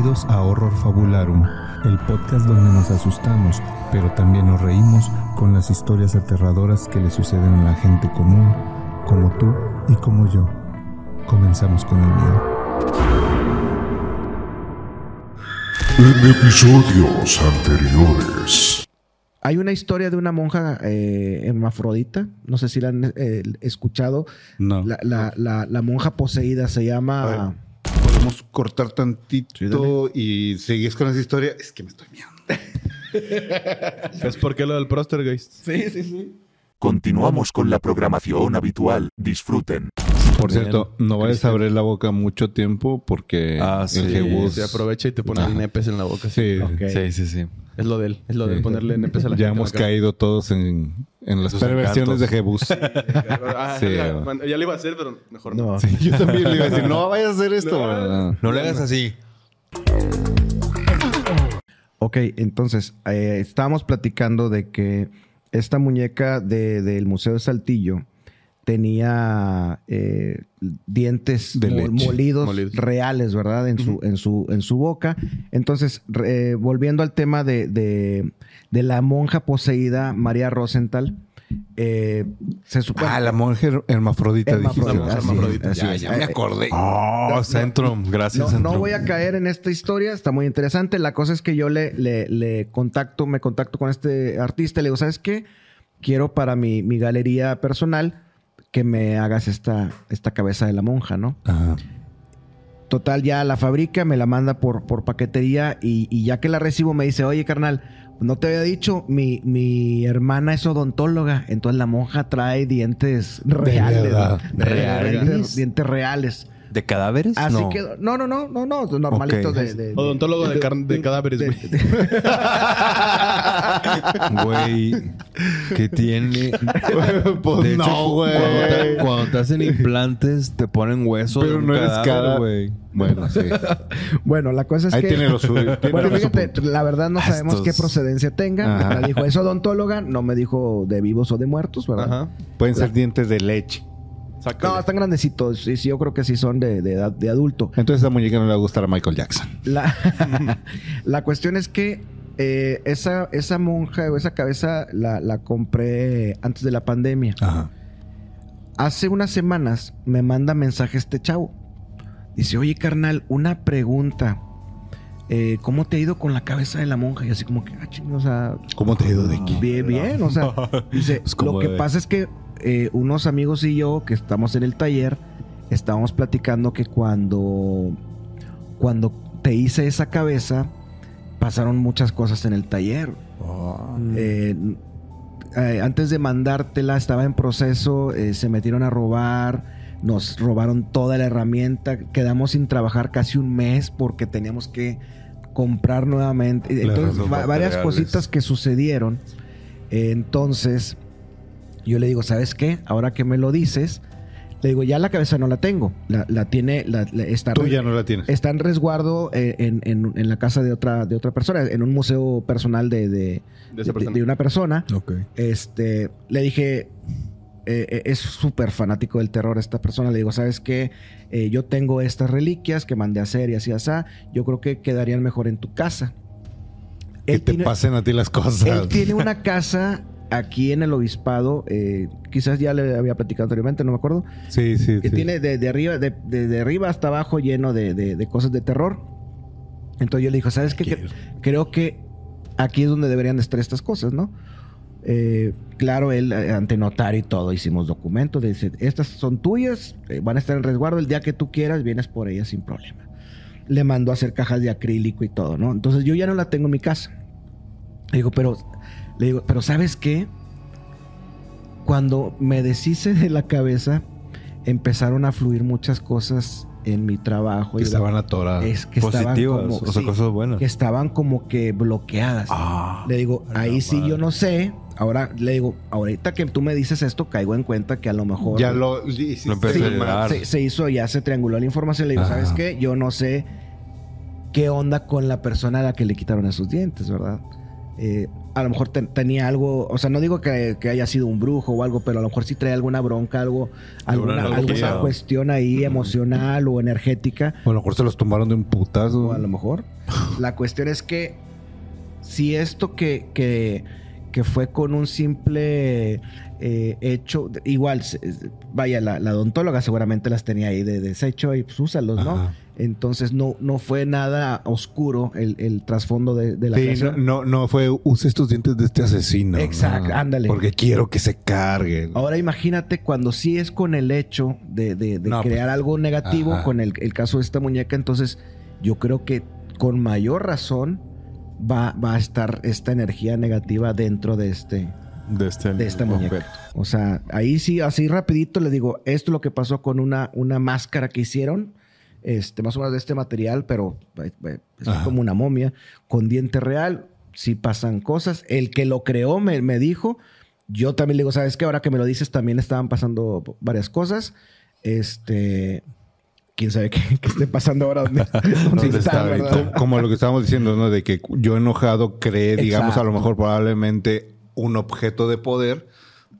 Bienvenidos a Horror Fabularum, el podcast donde nos asustamos, pero también nos reímos con las historias aterradoras que le suceden a la gente común, como tú y como yo. Comenzamos con el miedo. En episodios anteriores. Hay una historia de una monja eh, hermafrodita. No sé si la han eh, escuchado. No. La, la- la- la monja poseída se llama. Podemos cortar tantito Sí, y seguís con esa historia. Es que me estoy mirando. ¿Es por qué lo del Prostergeist? Sí, sí, sí. Continuamos con la programación habitual. Disfruten. Por cierto, no vayas a abrir la boca mucho tiempo porque Ah, el. Jebus- Se aprovecha y te pone nepes en la boca. Sí. Sí, sí, sí. Es lo de él. Es lo de Sí. ponerle nepes a la ya gente. hemos en la cara. caído todos en, en las perversiones de. Jebus. Ah, Sí, ya, man, ya lo iba a hacer, pero mejor no. No. Sí, yo también le iba a decir, no vayas a hacer esto. Ah. No le hagas así. Ok, entonces, eh, estábamos platicando de que esta muñeca de- del Museo de Saltillo tenía eh, dientes molidos, Molidos. reales, ¿verdad? En, su, en, su, en su boca. Entonces, eh, volviendo al tema de, de- de la monja poseída, María Rosenthal, eh, se supone... Ah, la monja her- hermafrodita. Hermafrodita, así hermafrodita. así Ya, ya me acordé. Oh, Centrum. Gracias, No, Centrum. no voy a caer en esta historia, está muy interesante. La cosa es que yo le, le, le contacto, me contacto con este artista y le digo, ¿sabes qué? Quiero para mi, mi galería personal que me hagas esta, esta cabeza de la monja, ¿no? Ajá. Total, ya la fabrica, me la manda por, por paquetería y, y ya que la recibo me dice, oye carnal, no te había dicho, mi, mi hermana es odontóloga, entonces la monja trae dientes reales. verdad. ¿no? ¿Reales? Dientes reales. ¿De cadáveres? Así no. quedó. No, no, no, no, no, normalitos Ok. de, de- Odontólogo de, de cadáveres, de- güey. Güey, ¿qué tiene? Pues De hecho, no, güey. Cuando, te- cuando te hacen implantes, te ponen hueso. Pero de no eres cadáver, güey. Bueno, sí. Bueno, la cosa es Ahí que. tiene lo suyo. tiene Bueno, fíjate, punto. la verdad no sabemos Estos- qué procedencia tenga. Ajá. Me dijo, es odontóloga, no me dijo de vivos o de muertos, ¿verdad? Ajá. Pueden ser dientes de leche. Sácale. No, están grandecitos. Sí, sí, yo creo que sí son de, de edad de adulto. Entonces a muñeca no le va a gustar a Michael Jackson. La, la cuestión es que eh, esa, esa monja o esa cabeza la, la compré antes de la pandemia. Ajá. Hace unas semanas me manda mensaje este chavo. Dice, oye carnal, una pregunta. Eh, ¿Cómo te ha ido con la cabeza de la monja? Y así como que, ah, ching, o sea, ¿Cómo te ha ido de aquí? bien, bien. O sea, dice, Pues, ¿cómo lo que pasa es que eh, unos amigos y yo que estamos en el taller, estábamos platicando que cuando, cuando te hice esa cabeza, pasaron muchas cosas en el taller. Eh, eh, antes de mandártela, estaba en proceso, eh, se metieron a robar, nos robaron toda la herramienta, quedamos sin trabajar casi un mes porque teníamos que comprar nuevamente. Entonces, varias materiales. cositas que sucedieron. Entonces, yo le digo, ¿sabes qué? Ahora que me lo dices, le digo, ya la cabeza no la tengo. La, la tiene, la, la- está, Tú ya no la tienes. está en resguardo eh, en, en- en la casa de otra, de otra persona, en un museo personal de, de, De esa persona. de una persona. Ok. Este, le dije, eh, eh, es súper fanático del terror esta persona. Le digo, ¿sabes qué? Eh, yo tengo estas reliquias que mandé a hacer y así, así. Yo creo que quedarían mejor en tu casa. Que Él te tiene- pasen a ti las cosas. él tiene una casa aquí en el obispado, eh, quizás ya le había platicado anteriormente, no me acuerdo, Sí, sí, que sí. tiene de, de arriba, de, de- de arriba hasta abajo lleno de, cosas de terror. Entonces yo le dije, ¿sabes qué? Quiero. Creo que aquí es donde deberían de estar estas cosas, ¿no? Eh, claro, él eh, ante notario y todo, hicimos documentos, dice, estas son tuyas, eh, van a estar en resguardo, el día que tú quieras vienes por ellas sin problema. Le mandó a hacer cajas de acrílico y todo, ¿no? Entonces yo ya no la tengo en mi casa. Le digo, pero, le digo, pero ¿sabes qué? Cuando me deshice de la cabeza, empezaron a fluir muchas cosas en mi trabajo. Que y estaban atoradas. es que estaban Positivas, como, o sea, sí, cosas buenas. que estaban como que bloqueadas. Ah. Le digo, ahí sí madre. yo no sé. Ahora le digo, ahorita que tú me dices esto, caigo en cuenta que a lo mejor Ya lo Lo Sí, se, se hizo, ya se trianguló la información. Le digo. ¿sabes qué? Yo no sé qué onda con la persona a la que le quitaron esos dientes, ¿verdad? Eh, a lo mejor te- tenía algo, o sea, no digo que, que haya sido un brujo o algo, pero a lo mejor sí traía alguna bronca, algo, alguna, alguna cuestión ahí emocional o energética. O a lo mejor se los tomaron de un putazo. O a lo mejor. La cuestión es que si esto que, que, que fue con un simple eh, hecho, igual, vaya, la, la odontóloga seguramente las tenía ahí de desecho y pues úsalos, ¿no? Ajá. Entonces no, no fue nada oscuro el, el trasfondo de, de la Sí, no, creación. no, no fue use estos dientes de este asesino. Exacto, ¿no? ándale. Porque quiero que se cargue. Ahora imagínate cuando sí es con el hecho de, de- de No, crear pues, algo negativo, ajá. con el, el caso de esta muñeca, entonces yo creo que con mayor razón va, va a estar esta energía negativa dentro de este, De este, de esta muñeca. objeto. O sea, ahí sí, así rapidito le digo, esto es lo que pasó con una, una máscara que hicieron, este, más o menos de este material, pero eh, eh, es Ajá. como una momia, con diente real, sí pasan cosas. El que lo creó me, me dijo, yo también le digo, ¿sabes qué? Ahora que me lo dices, también estaban pasando varias cosas. Este, quién sabe qué, qué esté pasando ahora, dónde, dónde ¿Dónde está, está ¿verdad? como, como lo que estábamos diciendo, ¿no? De que yo enojado creé, digamos, a lo mejor probablemente un objeto de poder.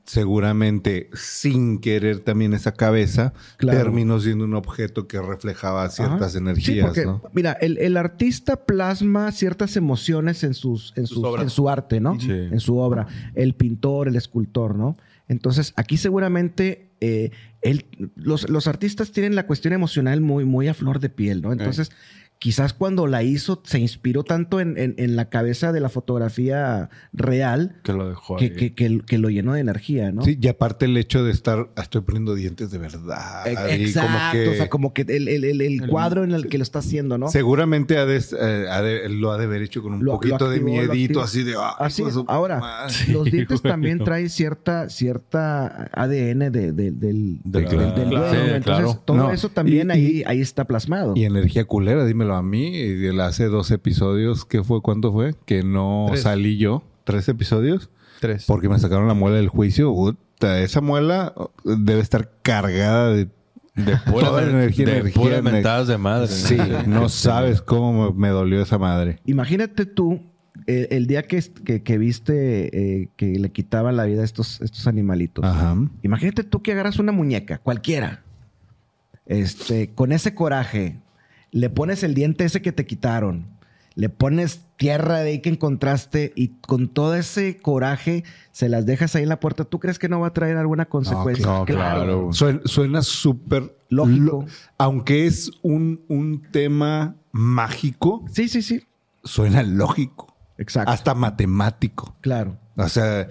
Seguramente sin querer también esa cabeza Claro. terminó siendo un objeto que reflejaba ciertas Ajá. energías, Sí, porque, ¿no? mira, el, el artista plasma ciertas emociones en, sus, en, sus, en su arte, ¿no? Sí. En su obra. El pintor, el escultor, ¿no? Entonces, aquí seguramente eh, él- los, los artistas tienen la cuestión emocional muy, muy a flor de piel, ¿no? Entonces, quizás cuando la hizo, se inspiró tanto en, en- en la cabeza de la fotografía real Que lo dejó que, ahí. que- que- que lo llenó de energía, ¿no? Sí, y aparte el hecho de estar, "Ah, estoy poniendo dientes de verdad. E- Exacto, como que o sea, como que el, el- el- el cuadro en el que lo está haciendo, ¿no? seguramente ha de- eh, ha de- lo ha de haber hecho con un Lo- poquito lo de activó, miedito, así de. "Ay, Así es. Ahora, madre". los dientes también traen cierta, cierta ADN de- de- del, Del- del- del claro. dueño. Sí, Entonces, claro. todo No, eso también y- ahí, y- ahí está plasmado. Y energía culera, a mí. y de hace dos episodios, ¿qué fue? ¿Cuánto fue? Que no Tres. salí yo. ¿Tres episodios? Tres. Porque me sacaron la muela del juicio. Esa muela debe estar cargada de, de Pura toda la energía. de energía, ener- mentadas de madre. Sí, no sabes cómo me, me dolió esa madre. Imagínate tú, eh, el día que, que, que viste eh, que le quitaban la vida a estos, estos animalitos. Ajá. Imagínate tú que agarras una muñeca, cualquiera, este, con ese coraje, le pones el diente ese que te quitaron, le pones tierra de ahí que encontraste y con todo ese coraje se las dejas ahí en la puerta, ¿tú crees que no va a traer alguna consecuencia? no, claro. Suena, suena súper Lógico. lo- aunque es un, un tema mágico, Sí, sí, sí. suena lógico. Exacto. Hasta matemático. Claro. O sea,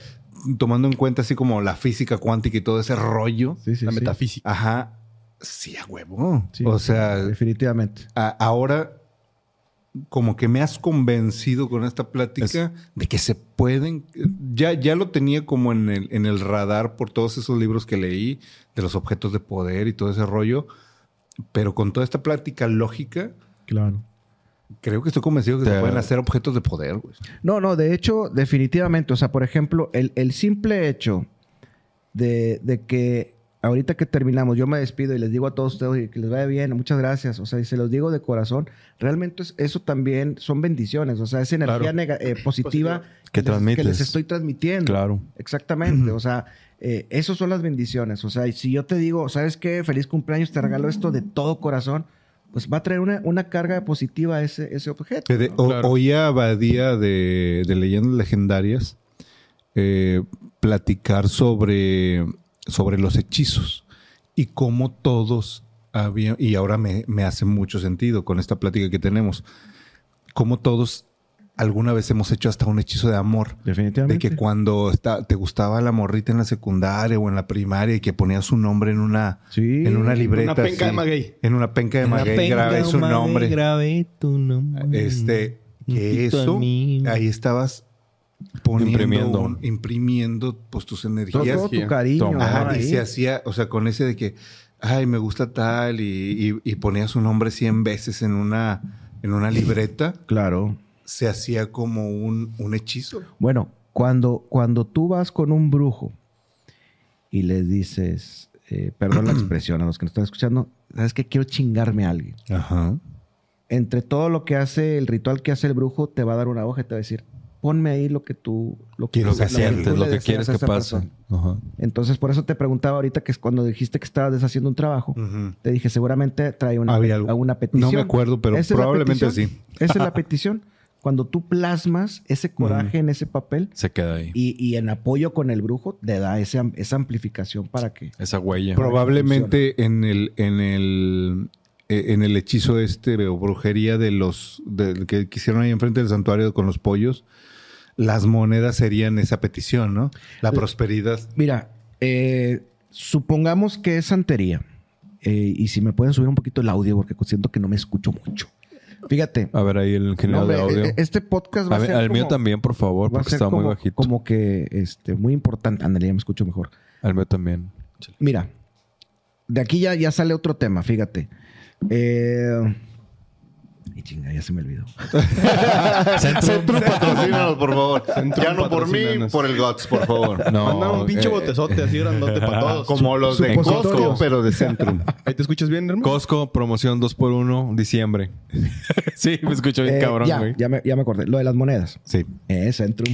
tomando en cuenta así como la física cuántica y todo ese rollo. Sí, sí, La sí. metafísica. Ajá. Sí, a huevo. Sí, o sea, definitivamente. a- ahora como que me has convencido con esta plática de que se pueden. Ya, ya lo tenía como en el, en el radar por todos esos libros que leí de los objetos de poder y todo ese rollo. Pero con toda esta plática lógica, Claro. creo que estoy convencido que se pueden hacer objetos de poder, güey. No, no, de hecho, definitivamente. O sea, por ejemplo, el, el simple hecho de, de que ahorita que terminamos, yo me despido y les digo a todos ustedes "Oye, que les vaya bien, muchas gracias. O sea, y se los digo de corazón. Realmente es- eso también son bendiciones. O sea, es energía Claro. nega- eh, positiva Que les- transmites. que les estoy transmitiendo. Claro. Exactamente. O sea, eh, esas son las bendiciones. O sea, y si yo te digo, ¿sabes qué? Feliz cumpleaños, te regalo esto de todo corazón. Pues va a traer una, una carga positiva a ese, ese objeto. De- o- Claro. Oía a Badía de, de Leyendas Legendarias eh, platicar sobre, sobre los hechizos y cómo todos habían, y ahora me, me hace mucho sentido con esta plática que tenemos, cómo todos alguna vez hemos hecho hasta un hechizo de amor. De Definitivamente. que cuando está, te gustaba la morrita en la secundaria o en la primaria y que ponías su nombre en una, Sí. en una libreta. Una penca así, de maguey. En una penca de maguey grabé su nombre. Grabé tu nombre. Este, que eso, ahí estabas poniendo, Imprimiendo. un- imprimiendo pues tus energías. todo tu cariño. Ajá, y se hacía, o sea, con ese de que, ay, me gusta tal, y, y, y ponía su nombre 100 veces en una, en una libreta, Claro. se hacía como un, un hechizo. Bueno, cuando, cuando tú vas con un brujo y les dices, eh, perdón la expresión a los que nos están escuchando, ¿sabes qué? Quiero chingarme a alguien. Ajá. Entre todo lo que hace, el ritual que hace el brujo, te va a dar una hoja y te va a decir, ponme ahí lo que tú lo que, Quieres lo que- tú lo que quieres que pase. Entonces, por eso te preguntaba ahorita que es cuando dijiste que estabas deshaciendo un trabajo. Te dije, seguramente trae una, Había algo. una petición. No me acuerdo, pero probablemente sí. Esa es la petición. Cuando tú plasmas ese coraje en ese papel Se queda ahí. y, y en apoyo con el brujo, te da ese, esa amplificación para que... Esa huella. Probablemente en el, en el en el hechizo este o brujería de los que quisieron ahí enfrente del santuario con los pollos, las monedas serían esa petición, ¿no? La prosperidad. Mira, eh, supongamos que es santería. Eh, y si me pueden subir un poquito el audio, porque siento que no me escucho mucho. Fíjate. A ver ahí el no, ingeniero hombre, de audio. eh, este podcast va A a ver, ser al mío también, por favor, porque está muy bajito. como que este, muy importante. Ándale, ya me escucho mejor. Al mío también. Mira, de aquí ya, ya sale otro tema, fíjate. Eh... Y chinga, ya se me olvidó. Centrum, patrocínanos, por favor. Centrum, ya no por mí, por el GOTS, por favor. No. Manda un pinche eh, botezote así grandote para todos. Como los de. Costco, pero de Centrum. ¿Ahí te escuchas bien, hermano? Costco, promoción 2x1, diciembre. sí, me escucho bien Eh, cabrón, ya, güey. ya, me, ya me acordé. Lo de las monedas. Sí. Eh, Centrum.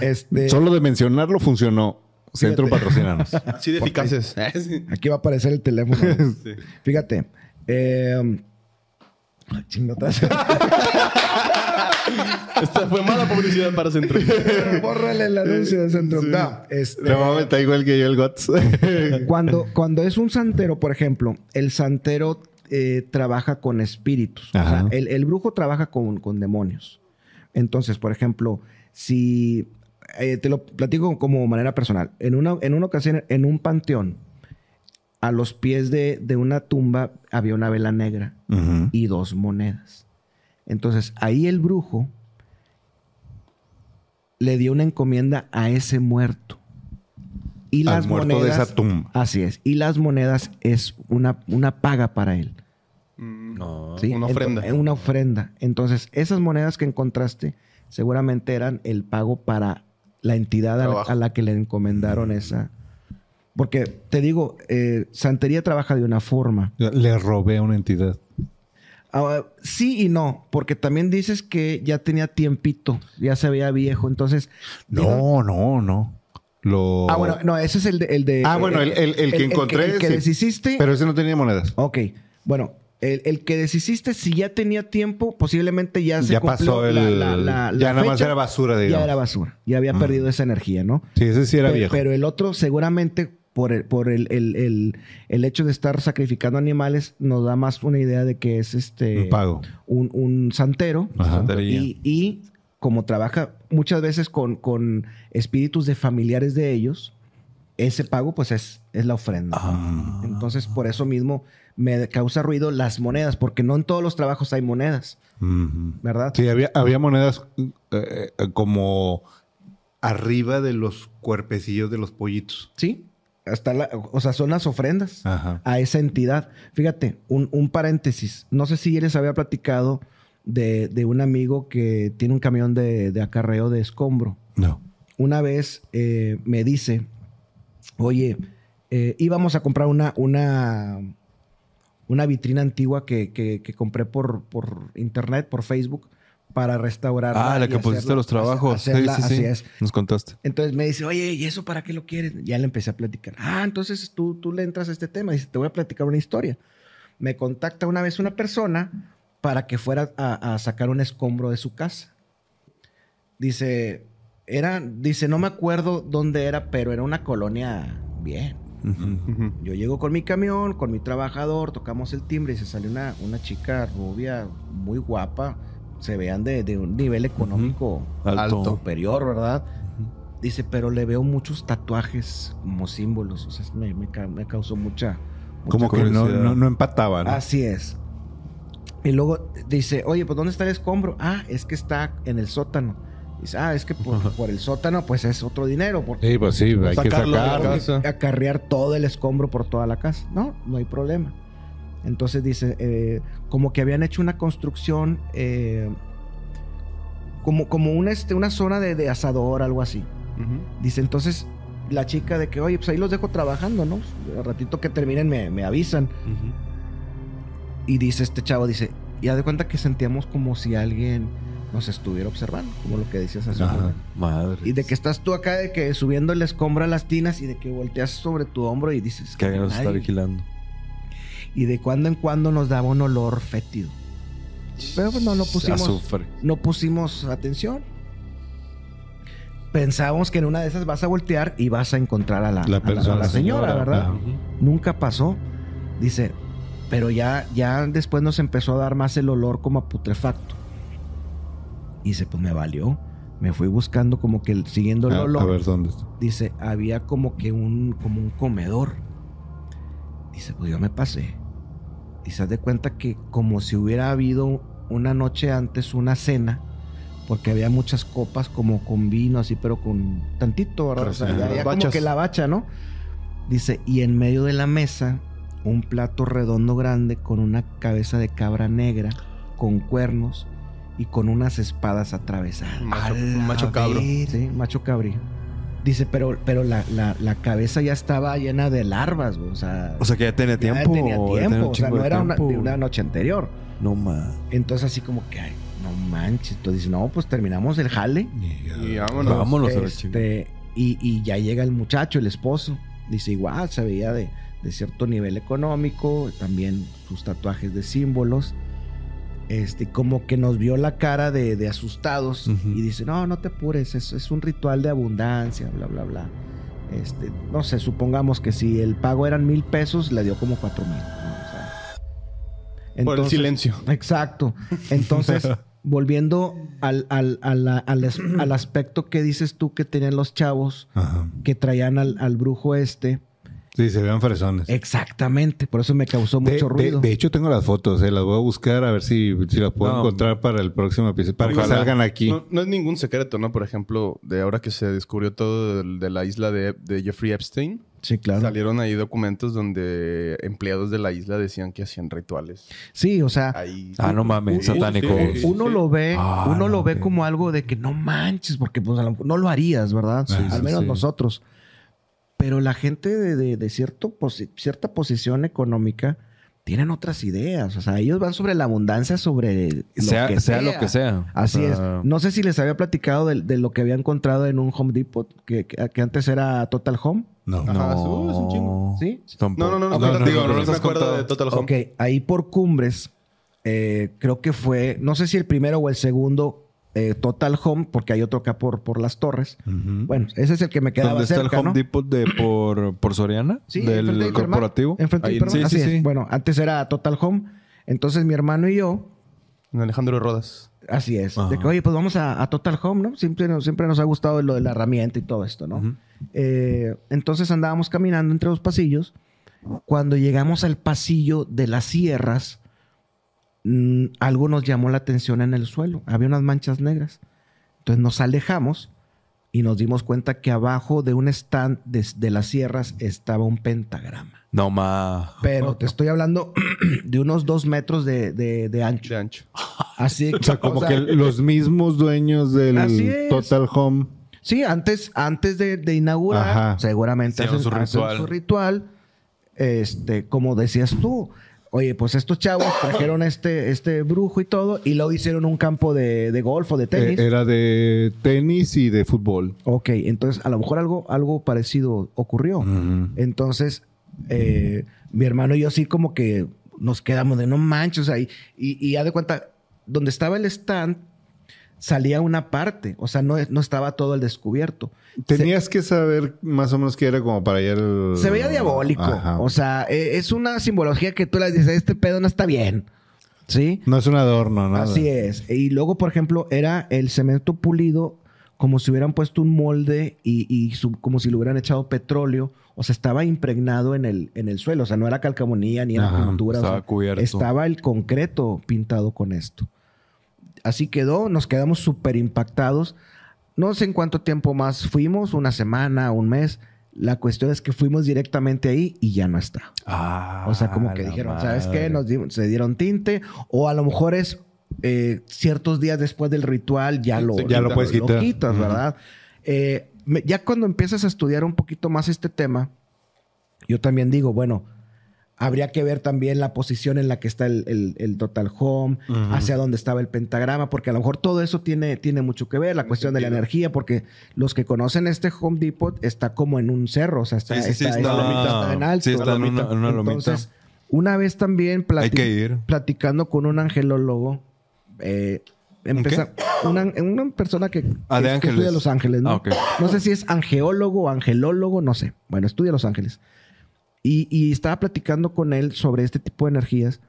este, Solo de mencionarlo funcionó. Centrum, patrocínanos. Así de eficaces. Sí. Aquí va a aparecer el teléfono. Fíjate. Eh, otra vez. Esta fue mala publicidad para Centro. Bórrale el anuncio de Centrum. No, este, No mames, está igual que yo el GOTS. cuando, cuando es un santero, por ejemplo, el santero eh, trabaja con espíritus. O sea, Ajá. el, el brujo trabaja con, con demonios. Entonces, por ejemplo, si eh, te lo platico como manera personal, en una, en una ocasión, en un panteón, a los pies de, de una tumba había una vela negra y dos monedas. Entonces, ahí el brujo le dio una encomienda a ese muerto. Y Al las muerto de monedas. esa tumba. Así es. Y las monedas es una, una paga para él. No. ¿sí? Una ofrenda. Una ofrenda. Entonces, esas monedas que encontraste seguramente eran el pago para la entidad a la, Trabajo. a la que le encomendaron esa. Porque te digo, eh, Santería trabaja de una forma. Le robé a una entidad. Ah, sí y no, porque también dices que ya tenía tiempito, ya se veía viejo, entonces... No, no, no. Lo... Ah, bueno, no, ese es el de... El de Ah, bueno, el- el- el que encontré, El que, sí. deshiciste... Pero ese no tenía monedas. Ok, bueno, el, el que deshiciste, si ya tenía tiempo, posiblemente ya se Ya cumplió pasó el- la, la- la- ya nada más era basura, Ya digamos. era basura, ya había perdido esa energía, ¿no? Sí, ese sí era Pe- viejo. Pero el otro seguramente por, el, por el, el- el- el hecho de estar sacrificando animales nos da más una idea de que es este Un pago. un, un santero Ajá. Y, y como trabaja muchas veces con, con espíritus de familiares de ellos, ese pago pues es, es la ofrenda. Ah. Entonces por eso mismo me causa ruido las monedas, porque no en todos los trabajos hay monedas. ¿verdad? Sí, había, había monedas eh, eh, como arriba de los cuerpecillos de los pollitos. Sí, hasta la- o sea, son las ofrendas. Ajá. a esa entidad. Fíjate, un, un paréntesis. No sé si les había platicado de, de un amigo que tiene un camión de, de acarreo de escombro. No. Una vez eh, me dice, oye, eh, íbamos a comprar una, una, una vitrina antigua que, que- que compré por, por internet, por Facebook, para restaurarla. Ah, la que pusiste los trabajos. hacerla- sí, sí, sí. así es. Nos contaste. Entonces me dice, oye, ¿y eso para qué lo quieres? Ya le empecé a platicar. Ah, entonces tú, tú le entras a este tema. Dice, te voy a platicar una historia. Me contacta una vez una persona para que fuera a, a sacar un escombro de su casa. Dice, era, dice, no me acuerdo dónde era, pero era una colonia bien. Yo llego con mi camión, con mi trabajador, tocamos el timbre y se sale una, una chica rubia muy guapa. Se vean de, de un nivel económico Alto. superior, ¿verdad? Dice, pero le veo muchos tatuajes como símbolos. O sea, me, me ca- me causó mucha... mucha Como que no, no, no empataba, ¿no? Así es. Y luego dice, oye, pues ¿dónde está el escombro? Ah, es que está en el sótano. Dice, ah, es que por, por el sótano, pues es otro dinero. Porque Sí, pues sí, hay que Sacarlo la sacarlo. casa. acarrear todo el escombro por toda la casa. No, no hay problema. Entonces dice, eh, como que habían hecho una construcción, eh, como, como una, este, una zona de, de asador, algo así. Dice, entonces la chica de que, oye, pues ahí los dejo trabajando, ¿no? Al ratito que terminen me, me avisan. Y dice este chavo, dice, ya de cuenta que sentíamos como si alguien nos estuviera observando, como lo que decías hace un momento. Madre. Y de que estás tú acá, de que subiendo el escombro a las tinas y de que volteas sobre tu hombro y dices Que alguien nos está vigilando. Y de cuando en cuando nos daba un olor fétido. Pero pues no, no pusimos, Azufre. no pusimos atención. Pensábamos que en una de esas vas a voltear y vas a encontrar a la, La a persona, a la señora, señora, ¿verdad? Nunca pasó. Dice, pero ya, ya después nos empezó a dar más el olor como a putrefacto. Y dice, pues me valió. Me fui buscando como que siguiendo el olor. a ver dónde está. Dice, había como que un, como un comedor. Dice, pues yo me pasé. Y se de cuenta que como si hubiera habido una noche antes una cena, porque había muchas copas como con vino así, pero con tantito, ¿verdad? O sea, como que la bacha, ¿no? Dice, y en medio de la mesa, un plato redondo grande con una cabeza de cabra negra, con cuernos y con unas espadas atravesadas. Macho, macho cabro. Sí, macho cabrío. Dice, pero, pero la, la- la cabeza ya estaba llena de larvas, güey. O sea, O sea que ya tenía ya tiempo. tenía ya tiempo. tenía o sea, no era una, de una noche anterior. No más. Entonces, así como que, ay, no manches. Entonces dice, no, pues terminamos el jale. Y vámonos. Vámonos a la Este, y, y ya llega el muchacho, el esposo. Dice, igual, se veía de, de cierto nivel económico, también sus tatuajes de símbolos. Este, como que nos vio la cara de, de asustados y dice, no, no te apures, es, es un ritual de abundancia, bla, bla, bla. Este, no sé, supongamos que si el pago eran mil pesos, le dio como cuatro mil. ¿no? O sea, Por el silencio. Exacto. Entonces, volviendo al, al, al al aspecto que dices tú que tenían los chavos Ajá. que traían al, al brujo este. Sí, se vean fresones. Exactamente. Por eso me causó mucho de- ruido. de hecho, tengo las fotos, eh, las voy a buscar a ver si, si las puedo No. encontrar para el próximo episodio, para que salgan aquí. No, no es ningún secreto, ¿no? Por ejemplo, de ahora que se descubrió todo de, la isla de, de Jeffrey Epstein, sí, claro. salieron ahí documentos donde empleados de la isla decían que hacían rituales. Sí, o sea, Ahí. Ah, no mames, satánico. sí, uno sí. lo ve, Ah, uno lo ve como algo de que no manches, porque pues a lo mejor no lo harías, ¿verdad? Sí, Al sí, menos sí. nosotros. Pero la gente de, de- de cierto posi- cierta posición económica tienen otras ideas. O sea, ellos van sobre la abundancia, sobre lo sea, que sea sea. lo que sea. Así O es. sea, No sé si les había platicado de, de lo que había encontrado en un Home Depot, que, antes era Total Home. No. Ajá, uh, es un chingo. ¿Sí? No, no, no, no, Ok, no, digo, no, pero me acuerdo de Total Home. Ok, ahí por Cumbres, eh, creo que fue, no sé si el primero o el segundo eh, Total Home, porque hay otro acá por, por las torres. Bueno, ese es el que me quedaba ¿Dónde está cerca, el Home ¿no? Depot de por, por Soriana? Sí, del de corporativo. Enfrente de sí, así sí, es. sí. Bueno, antes era Total Home. Entonces mi hermano y yo, En Alejandro Rodas. así es, Ajá. de que, oye, pues vamos a, a Total Home, ¿no? Siempre, nos- siempre nos ha gustado lo de la herramienta y todo esto, ¿no? Eh, entonces andábamos caminando entre los pasillos. Cuando llegamos al pasillo de las sierras, mm, algo nos llamó la atención en el suelo. Había unas manchas negras. Entonces nos alejamos y nos dimos cuenta que abajo de un stand de, de las sierras estaba un pentagrama. No más. Pero te estoy hablando de unos dos metros de, de- de ancho. De ancho. Así O sea, como o sea, que los mismos dueños del. Total Home. Sí, antes, antes de, de inaugurar, Ajá. seguramente hacen, su hacen ritual. su ritual. Este, como decías tú, oye, pues estos chavos trajeron este, este brujo y todo, y luego hicieron un campo de, de golf o de tenis. Eh, era de tenis y de fútbol. Ok, entonces a lo mejor algo, algo parecido ocurrió. Entonces, eh, mi hermano y yo sí como que nos quedamos de no manches. Sea, y, y, y haz de cuenta, donde estaba el stand, salía una parte. O sea, no, no estaba todo el descubierto. Tenías que saber más o menos qué era como para allá el... Se veía diabólico. Ajá. O sea, eh, es una simbología que tú le dices, este pedo no está bien. ¿Sí? no es un adorno, nada. Así es. Y luego, por ejemplo, era el cemento pulido como si hubieran puesto un molde y, y como si le hubieran echado petróleo. O sea, estaba impregnado en el, en el suelo. O sea, no era calcamonía ni era Ajá, pintura. o estaba sea, cubierto. Estaba el concreto pintado con esto. Así quedó. Nos quedamos súper impactados. No sé en cuánto tiempo más fuimos, una semana, un mes. La cuestión es que fuimos directamente ahí y ya no está. Ah, O sea, como que dijeron, ¿sabes qué? Nos di- se dieron tinte. O a lo mejor es eh, ciertos días después del ritual ya lo, Ya lo puedes quitar. quitas, Ujú. ¿verdad? Eh, ya cuando empiezas a estudiar un poquito más este tema, yo también digo, bueno, Habría que ver también la posición en la que está el, el- el Total Home, hacia dónde estaba el pentagrama, porque a lo mejor todo eso tiene, tiene mucho que ver, la cuestión de la energía, porque los que conocen este Home Depot está como en un cerro, o sea, está, Sí, sí, sí, está- está- está en alto. sí, está en una- en una lomita. Entonces, una vez también plati- ir. platicando con un angelólogo, eh, empeza- una, una persona que, Ah, que- de que ángeles. estudia Los Ángeles, ¿no? Ah. No sé si es angeólogo o angelólogo, no sé. Bueno, estudia Los Ángeles. Y, estaba platicando con él sobre este tipo de energías.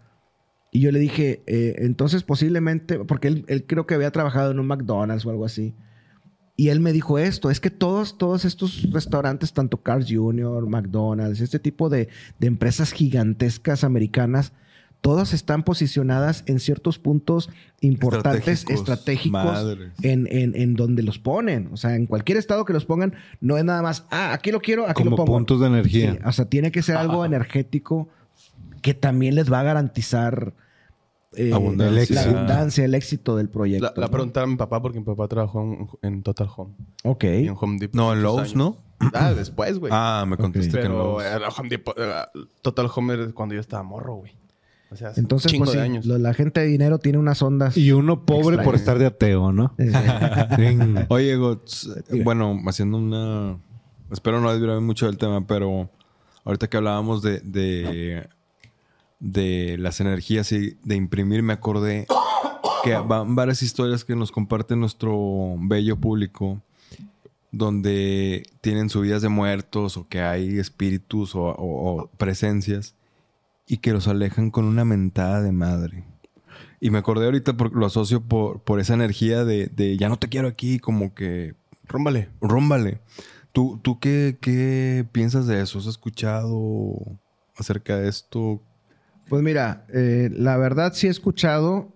Y yo le dije, eh, entonces posiblemente, porque él, creo que había trabajado en un McDonald's o algo así. Y él me dijo esto, es que todos, todos estos restaurantes, tanto Carl's Jr., McDonald's, este tipo de, de empresas gigantescas americanas, todas están posicionadas en ciertos puntos importantes, Estratégicos. en, en, en donde los ponen. O sea, en cualquier estado que los pongan, no es nada más, ah, aquí lo quiero, aquí Como lo pongo. puntos de energía. Sí, o sea, tiene que ser algo energético que también les va a garantizar eh, Abundancia. la abundancia, el éxito del proyecto. La, la ¿no? preguntaba a mi papá porque mi papá trabajó en, en Total Home. Ok. Y en Home Depot. No, en Lowe's, años. ¿no? Ah, después, güey. Ah, me contestaste que en Pero Lowe's. era Home Depot, era Total Home era cuando yo estaba morro, güey. O sea, hace Entonces, pues de sí, años. lo- la gente de dinero tiene unas ondas. Y uno pobre Extraño. por estar de ateo, ¿no? Oye, Gots, bueno, haciendo una... Espero no desviarme mucho del tema, pero ahorita que hablábamos de, de, de las energías y de imprimir, me acordé que van varias historias que nos comparte nuestro bello público donde tienen subidas de muertos o que hay espíritus o, o- o presencias y que los alejan con una mentada de madre. Y me acordé ahorita porque lo asocio por, por esa energía de, de ya no te quiero aquí, como que Rómbale. rómbale. ¿Tú, tú qué, qué piensas de eso? ¿Has escuchado acerca de esto? Pues mira, eh, la verdad sí he escuchado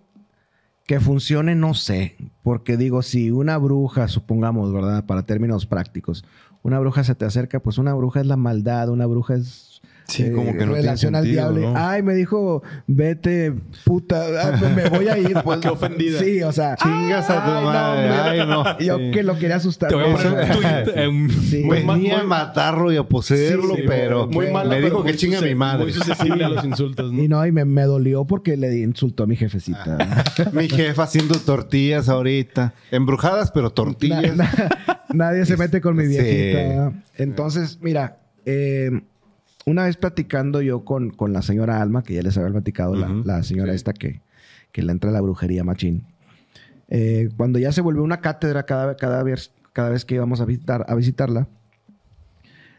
que funcione, no sé. Porque digo, si una bruja, supongamos, ¿verdad? Para términos prácticos, una bruja se te acerca, pues una bruja es la maldad, una bruja es. Sí, eh, como que no tiene relación al diablo. ¿no? Ay, me dijo, vete, puta, ah, me voy a ir. Pues, Qué ofendida. Sí, o sea. Chingas a tu ay, madre. Ay, no. Yo Sí. que lo quería asustar. Te voy a poner un tuit Sí. Venía a matarlo y a poseerlo, Sí, sí, pero Muy mala, me dijo que chinga a mi madre. Muy susceptible a los insultos, ¿no? Y no, y me, me dolió porque le insultó a mi jefecita. Mi jefa haciendo tortillas ahorita. Embrujadas, pero tortillas. Na- na- nadie se mete con mi Sí. viejita. Entonces, mira, eh, una vez platicando yo con, con la señora Alma, que ya les había platicado, la- señora esta que, que le entra a la brujería machín. eh, cuando ya se volvió una cátedra cada, cada, vez, cada vez que íbamos a, visitar, a visitarla,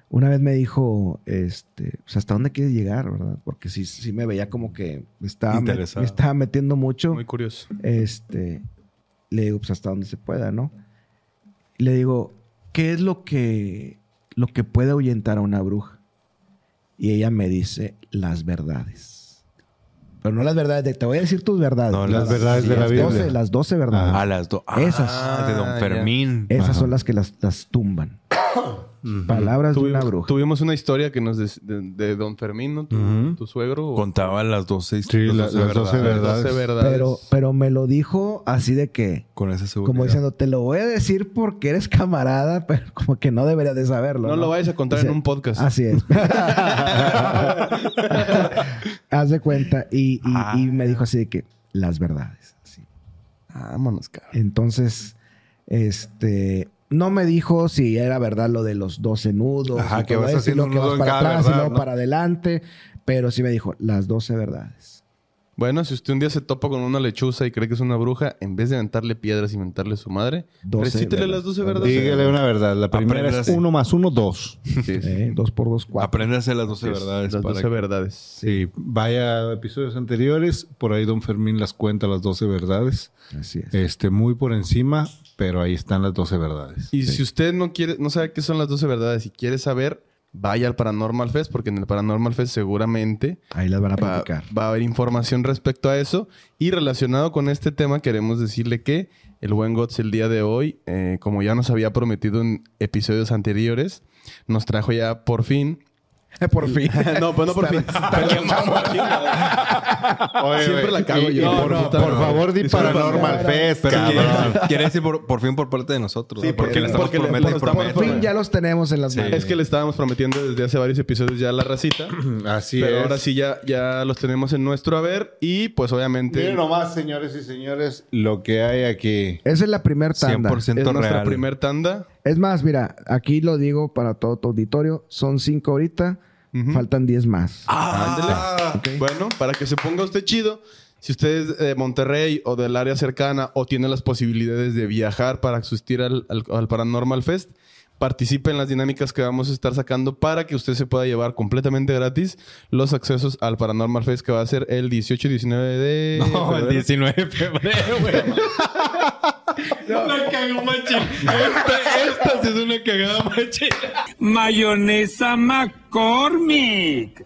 una vez me dijo, este, pues, ¿hasta dónde quieres llegar, verdad? Porque sí, sí me veía como que me estaba, me estaba metiendo mucho. Muy curioso. Este, le digo, pues hasta donde se pueda, ¿no? Le digo, ¿qué es lo que, lo que puede ahuyentar a una bruja? Y ella me dice, las verdades. Pero no las verdades de, te voy a decir tus verdades. No, las verdades de la las Biblia. 12, las 12 verdades. A las dos. Esas. Ah, de Don Ah, Fermín. Esas Ajá. son las que las, las tumban. Palabras de una Tuvimos, bruja. tuvimos una historia que nos des- de, de Don Fermín, ¿no? Tu, Ujú. tu suegro. Contaba las 12 Sí, la- las 12 verdades. Doce verdades. Pero, pero me lo dijo así de que, Con esa seguridad. como diciendo, te lo voy a decir porque eres camarada, pero como que no deberías de saberlo. no, lo vayas a contar Dice, en un podcast. Así es. Haz de cuenta. Y, y- y me dijo así de que las verdades. así. Vámonos, cabrón. Entonces, este. No me dijo si era verdad lo de los 12 nudos. Ajá, y que todo vas eso, y haciendo luego un que nudo vas en para cada atrás y verdad, luego ¿no? para adelante. Pero sí me dijo las 12 verdades. Bueno, si usted un día se topa con una lechuza y cree que es una bruja, en vez de aventarle piedras y mentarle su madre, recítele las 12 verdades. Dígale una verdad. La primera es uno más uno, dos. Sí, sí. ¿eh? Dos por dos, cuatro. Apréndase las 12 verdades. Las para 12 que- verdades. Sí, vaya a episodios anteriores. Por ahí Don Fermín las cuenta las 12 verdades. Así es. Este, muy por encima, pero ahí están las 12 verdades. Y si usted no quiere, no sabe qué son las 12 verdades y quiere saber, vaya al Paranormal Fest, porque en el Paranormal Fest seguramente Ahí las van a va, va a haber información respecto a eso. Y relacionado con este tema, queremos decirle que el buen Gots el día de hoy, eh, como ya nos había prometido en episodios anteriores, nos trajo ya por fin Por fin. no, pues no por fin. Pero Siempre la cago yo. No, por, no, por no. favor, di. Paranormal Fest, Pero cabrón. quiere decir por, por fin por parte de nosotros. Sí, ¿no? porque, porque- le estamos prometiendo Por fin ya los tenemos en las Sí. manos. Es que le estábamos prometiendo desde hace varios episodios ya la racita. Así pero es. ahora sí ya, ya los tenemos en nuestro haber. Y pues obviamente Miren nomás, señores y señores, lo que hay aquí. Esa es la primer tanda. 100% es nuestra real. primer tanda. Es más, mira, aquí lo digo para todo tu auditorio. Son cinco ahorita. Faltan diez más. Ándele. Bueno, para que se ponga usted chido, si usted es de Monterrey o del área cercana o tiene las posibilidades de viajar para asistir al, al- al Paranormal Fest, participe en las dinámicas que vamos a estar sacando para que usted se pueda llevar completamente gratis los accesos al Paranormal Fest que va a ser el 18 y 19 de No, el febrero. 19 de febrero, güey. La cagó machín. Esta, esta sí es una cagada machín. Mayonesa McCormick.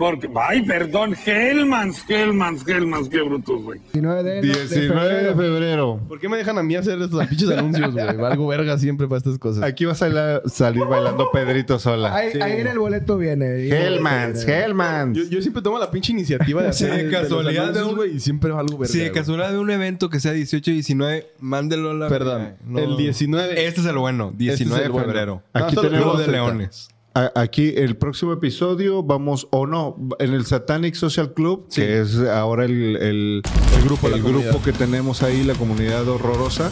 Porque, ay, perdón, Hellmans, Hellmans, Hellmans, qué brutos, güey. 19 de, de 19 de febrero. febrero. ¿Por qué me dejan a mí hacer estos pinches anuncios, güey? Valgo verga siempre para estas cosas. Aquí vas a la- salir bailando Pedrito sola. Ahí, ahí en el boleto viene. Hellmans, Hellmans. Yo, yo siempre tomo la pinche iniciativa de Sí, hacer de los casualidad anuncios, de un- güey, y siempre valgo verga. Si de casualidad de un evento que sea 18 y 19, mándelo a la. Perdón, el 19. Este es el bueno, 19 Este es el de bueno. febrero. No, Aquí solo- tenemos de Leones. Aquí el próximo episodio vamos, o no, en el Satanic Social Club, Sí. que es ahora el, el, El grupo, el grupo que tenemos ahí, la comunidad horrorosa.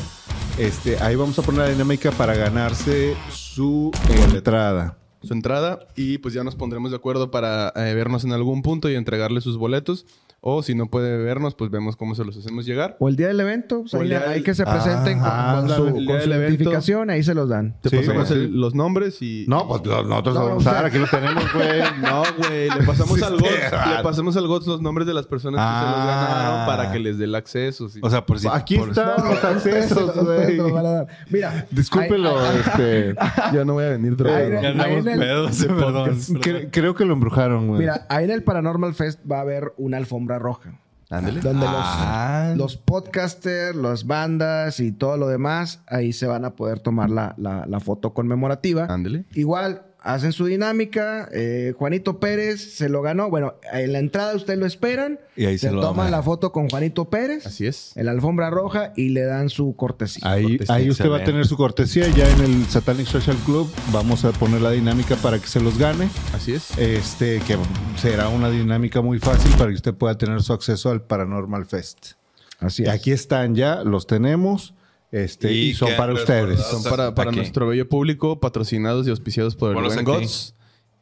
Este, ahí vamos a poner la dinámica para ganarse su entrada. Su entrada y pues ya nos pondremos de acuerdo para eh, vernos en algún punto y entregarle sus boletos. O si no puede vernos, pues vemos cómo se los hacemos llegar. O el día del evento. pues O el ahí, del- que se presenten con- Ah, con, su, con su identificación. Ahí se los dan. Te Sí, pasamos el- los nombres y... No, pues lo- nosotros No, lo vamos a o sea- dar, aquí lo tenemos, güey. No, güey, le pasamos al GOTS, este- le pasamos al GOTS los nombres de las personas que se los Ah. ganaron para que les dé el acceso. sí. O sea, por si. Aquí por- están los accesos, los- los güey. Mira. Discúlpelo, este. ya no voy a venir drogado. Ahí en el- pedos, perdón. Cre- creo que lo embrujaron, güey. Mira, ahí en el Paranormal Fest va a haber una alfombra roja. Ándale. Donde Ah. los, los podcasters, las bandas y todo lo demás, ahí se van a poder tomar la, la- la foto conmemorativa. Ándale. Igual, hacen su dinámica. eh, Juanito Pérez se lo ganó. Bueno, en la entrada ustedes lo esperan. Y ahí se lo toman la foto con Juanito Pérez. Así es. En la alfombra roja y le dan su cortesía. Ahí, Cortesía, ahí usted va a tener su cortesía. Ya en el Satanic Social Club vamos a poner la dinámica para que se los gane. Así es. Este, que será una dinámica muy fácil para que usted pueda tener su acceso al Paranormal Fest. Así es. aquí están ya, los tenemos. Este, y, Y son para ustedes. Son para, para nuestro bello público, patrocinados y auspiciados por el Buen. Gods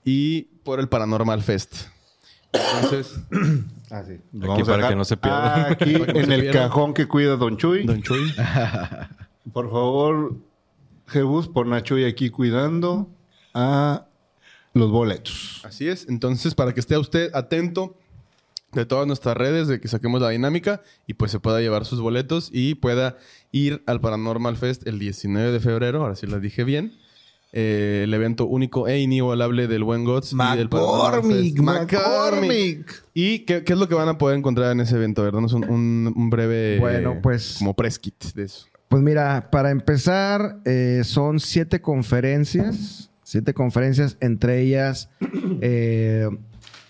y por el Paranormal Fest. Entonces, Así. Aquí para que no se pierdan. Aquí en el cajón que cuida Don Chuy. Don Chuy, Por favor, Jebus, pon a Chuy aquí cuidando a los boletos. así es. Entonces, para que esté usted atento de todas nuestras redes, de que saquemos la dinámica y pues se pueda llevar sus boletos y pueda ir al Paranormal Fest el 19 de febrero, ahora sí lo dije bien. eh, el evento único e inigualable del Buen Gods y del Fest. McCormick. ¿Y qué, qué es lo que van a poder encontrar en ese evento? ¿Verdad? un, un, un breve... Bueno, pues- Como press kit de eso. Pues mira, para empezar, eh, son siete conferencias. Siete conferencias, entre ellas eh,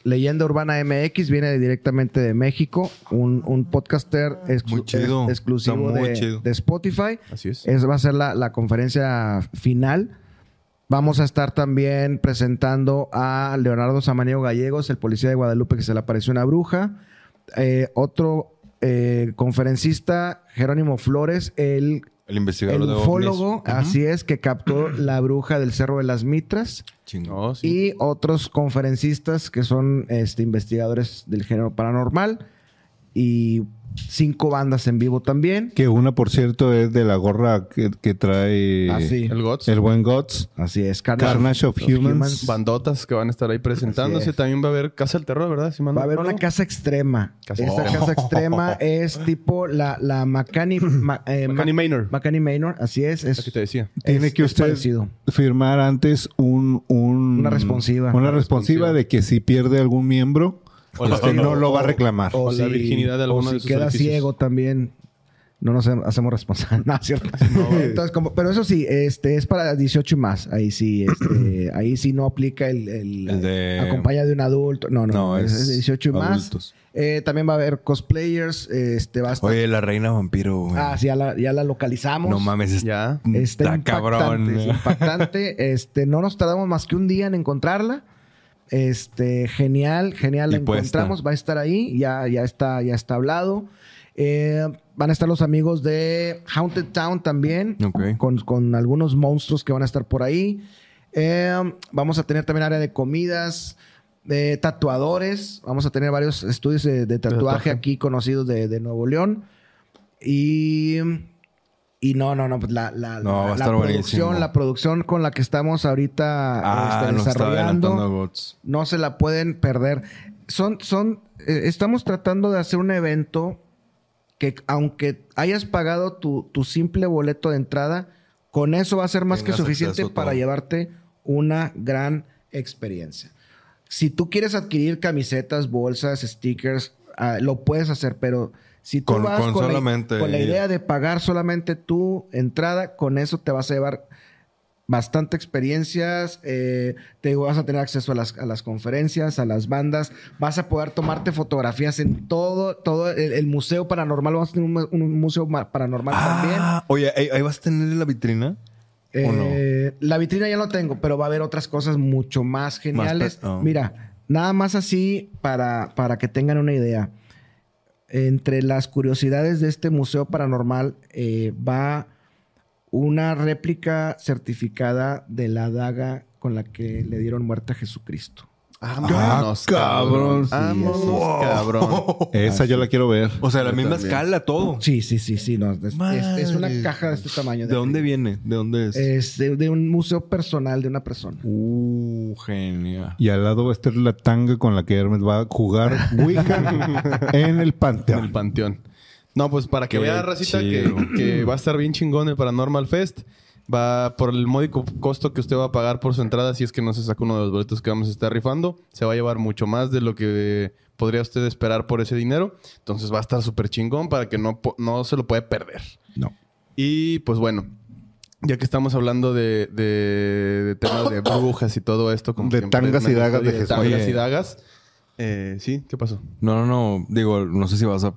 Leyenda Urbana MX, viene directamente de México. Un, un podcaster exclu- chido. es- exclusivo de, chido. de Spotify. Así es. Esa va a ser la, la conferencia final. Vamos a estar también presentando a Leonardo Samaniego Gallegos, el policía de Guadalupe que se le apareció una bruja. Eh, otro eh, conferencista, Jerónimo Flores, el, El investigador el de ufólogo, así es, que captó la bruja del Cerro de las Mitras. Chingón. No, sí. Y otros conferencistas que son este, investigadores del género paranormal. Y cinco bandas en vivo también. Que una, por cierto, es de la gorra que, que trae Así. El Gods. el buen Gods. Así es. Carnage of Humans. Bandotas que van a estar ahí presentándose. También va a haber Casa del Terror, ¿verdad? Si Va a haber una casa extrema. Casa Esta extrema. casa extrema es tipo la, la Ma- eh, Macani Ma- Manor. Manor, así es. es La que te decía. Tiene es- que usted parecido. firmar antes un, un- Una responsiva. Una responsiva de que si pierde algún miembro, O la- usted no lo va a reclamar. o la virginidad de alguno o si de sus queda edificios. ciego también. no nos ha- hacemos responsables. No, cierto. Entonces, como, pero eso sí, este es para 18 y más. Ahí sí, este, ahí sí no aplica el, el, El de- acompaña de un adulto. No, no, No, es, es es de 18 y más. adultos. Eh, también va a haber cosplayers. Este va a estar. Oye, la reina vampiro, güey. ah, sí, ya la, ya la localizamos. No mames, es- Ya. Está cabrón. es impactante. Este, no nos tardamos más que un día en encontrarla. Este, genial, genial la encontramos. Va a estar ahí, ya, ya está, ya está hablado. Eh, van a estar los amigos de Haunted Town también, con, con algunos monstruos que van a estar por ahí. Eh, vamos a tener también área de comidas, de tatuadores. Vamos a tener varios estudios de, de tatuaje tatuaje. aquí conocidos de, de Nuevo León. Y, y no, no, no, pues la, la, No, la producción, buenísimo. la producción con la que estamos ahorita Ah, este, desarrollando, no se la pueden perder. Son, son, eh, estamos tratando de hacer un evento que aunque hayas pagado tu, tu simple boleto de entrada, con eso va a ser más que suficiente para todo. llevarte una gran experiencia. Si tú quieres adquirir camisetas, bolsas, stickers, ah, lo puedes hacer, pero si tú Con- vas con con, la- solamente con la idea de pagar solamente tu entrada, con eso te vas a llevar bastante experiencias, eh, te vas a tener acceso a las, a las conferencias, a las bandas, vas a poder tomarte fotografías en todo, todo el, el museo paranormal, vamos a tener un, mu- un museo ma- paranormal también. Ah, oye, ¿ahí, ahí vas a tener la vitrina? ¿o no? Eh, La vitrina ya no tengo, pero va a haber otras cosas mucho más geniales. oh. Mira, nada más así para, para que tengan una idea. Entre las curiosidades de este museo paranormal eh, va una réplica certificada de la daga con la que le dieron muerte a Jesucristo. Vámonos, cabrón. Vámonos, Sí, cabrón. Esa yo la quiero ver. O sea, la Yo misma también. escala, todo. Sí, sí, sí, sí. no, es, es- es una caja de este tamaño. ¿De dónde viene? ¿De dónde es? Es de, de un museo personal de una persona. Uh, genial. Y al lado va a estar la tanga con la que Hermes va a jugar Wicca en el En el Panteón. panteón. No, pues para que Qué vea, Racita, que, que va a estar bien chingón el Paranormal Fest. Va por el módico costo que usted va a pagar por su entrada, si es que no se saca uno de los boletos que vamos a estar rifando. Se va a llevar mucho más de lo que podría usted esperar por ese dinero. Entonces va a estar súper chingón para que no, no se lo puede perder. No. Y pues bueno, ya que estamos hablando de, de, de temas de brujas y todo esto. Como De siempre, tangas y dagas de Jesús. tangas Oye. y dagas. Eh, sí, ¿qué pasó? No, no, no. Digo, no sé si vas a...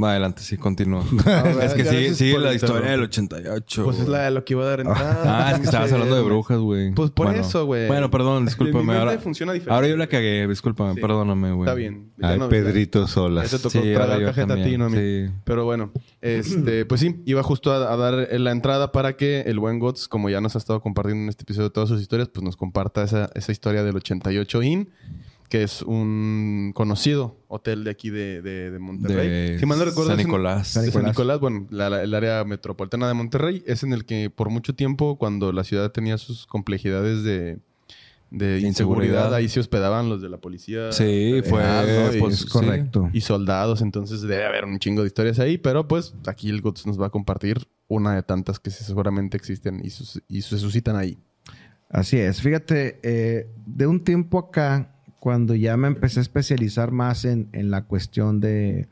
Va adelante, sí, continúa. es que sigue, sigue la historia del 88. Pues es la de lo que iba a dar entrada. Ah, es que estabas hablando de brujas, güey. Pues por Bueno. eso, güey. Bueno, perdón, discúlpame. Ahora, funciona diferente. ahora yo la cagué, discúlpame, Sí. perdóname, güey. Está bien. Ay, no- Pedrito Ya Solas. te tocó Sí, tragar cajeta a ti, también, no a mí. sí. Pero bueno, este, pues sí, iba justo a, a dar la entrada para que el buen Gots, como ya nos ha estado compartiendo en este episodio todas sus historias, pues nos comparta esa, esa historia del 88 IN, que es un conocido hotel de aquí de, de, de Monterrey. De si mal no recuerdo, San es en- Nicolás. de San Nicolás, bueno, la- la- el área metropolitana de Monterrey es en el que por mucho tiempo, cuando la ciudad tenía sus complejidades de, de inseguridad, Inseguridad. ahí se hospedaban los de la policía. Sí, fue... federal, ¿no? Y- pues, es sí. correcto. y soldados, entonces debe haber un chingo de historias ahí, pero pues aquí el Guts nos va a compartir una de tantas que seguramente existen y, sus- y se suscitan ahí. Así es. Fíjate, eh, de un tiempo acá, cuando ya me empecé a especializar más en, en la cuestión de,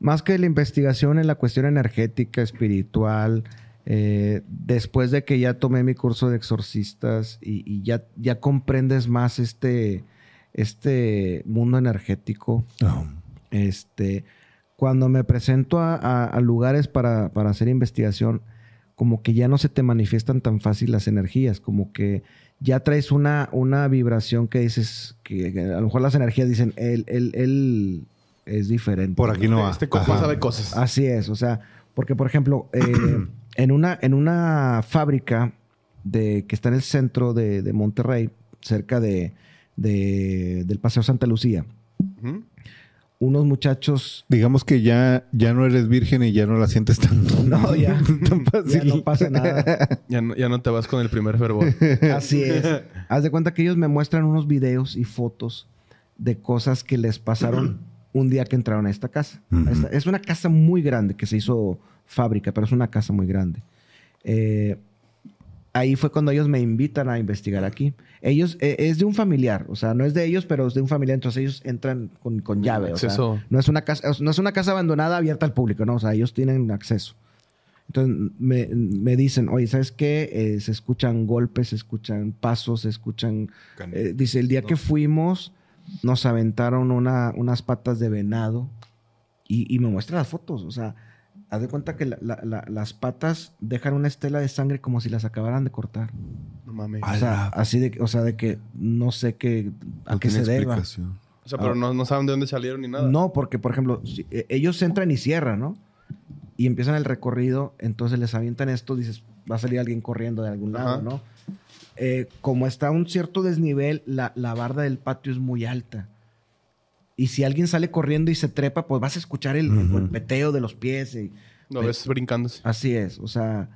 más que la investigación, en la cuestión energética, espiritual, eh, después de que ya tomé mi curso de exorcistas y, y ya, ya comprendes más este, este mundo energético, este, cuando me presento a, a- a lugares para, para hacer investigación, como que ya no se te manifiestan tan fácil las energías, como que ya traes una, una vibración que dices, que, que a lo mejor las energías dicen, él, él, él es diferente. Por aquí no va. Este compa sabe cosas. Así es, o sea, porque por ejemplo, eh, en, una, en una fábrica de, que está en el centro de, de Monterrey, cerca de, de- del Paseo Santa Lucía, Ujú. Unos muchachos... Digamos que ya, ya no eres virgen y ya no la sientes tan, No, ya, tan ya no pasa nada. Ya, no, ya no te vas con el primer fervor. Así es. Haz de cuenta que ellos me muestran unos videos y fotos de cosas que les pasaron un día que entraron a esta casa. Esta- es una casa muy grande que se hizo fábrica, pero es una casa muy grande. Eh, ahí fue cuando ellos me invitan a investigar aquí. Ellos, eh, es de un familiar, o sea, no es de ellos, pero es de un familiar, entonces ellos entran con, con llave. O sea, Acceso. no es, una casa, no es una casa abandonada abierta al público, ¿no? O sea, ellos tienen acceso. Entonces me, me dicen, oye, ¿sabes qué? Eh, se escuchan golpes, se escuchan pasos, se escuchan... Eh, dice, el día que fuimos, nos aventaron una, unas patas de venado y, y me muestra las fotos. O sea, haz de cuenta que la- la- la- las patas dejan una estela de sangre como si las acabaran de cortar. No mames. O sea, así de, o sea, de que no sé qué, a No qué se deba. explicación. O sea, pero no, no saben de dónde salieron ni nada. No, porque, por ejemplo, si- eh, ellos entran y cierran, ¿no? Y empiezan el recorrido, entonces les avientan esto, dices, va a salir alguien corriendo de algún lado, Ajá. ¿no? Eh, como está a un cierto desnivel, la, la barda del patio es muy alta. Y si alguien sale corriendo y se trepa, pues vas a escuchar el, el Ujú. golpeteo de los pies. y- Lo ves brincándose. Así es, o sea,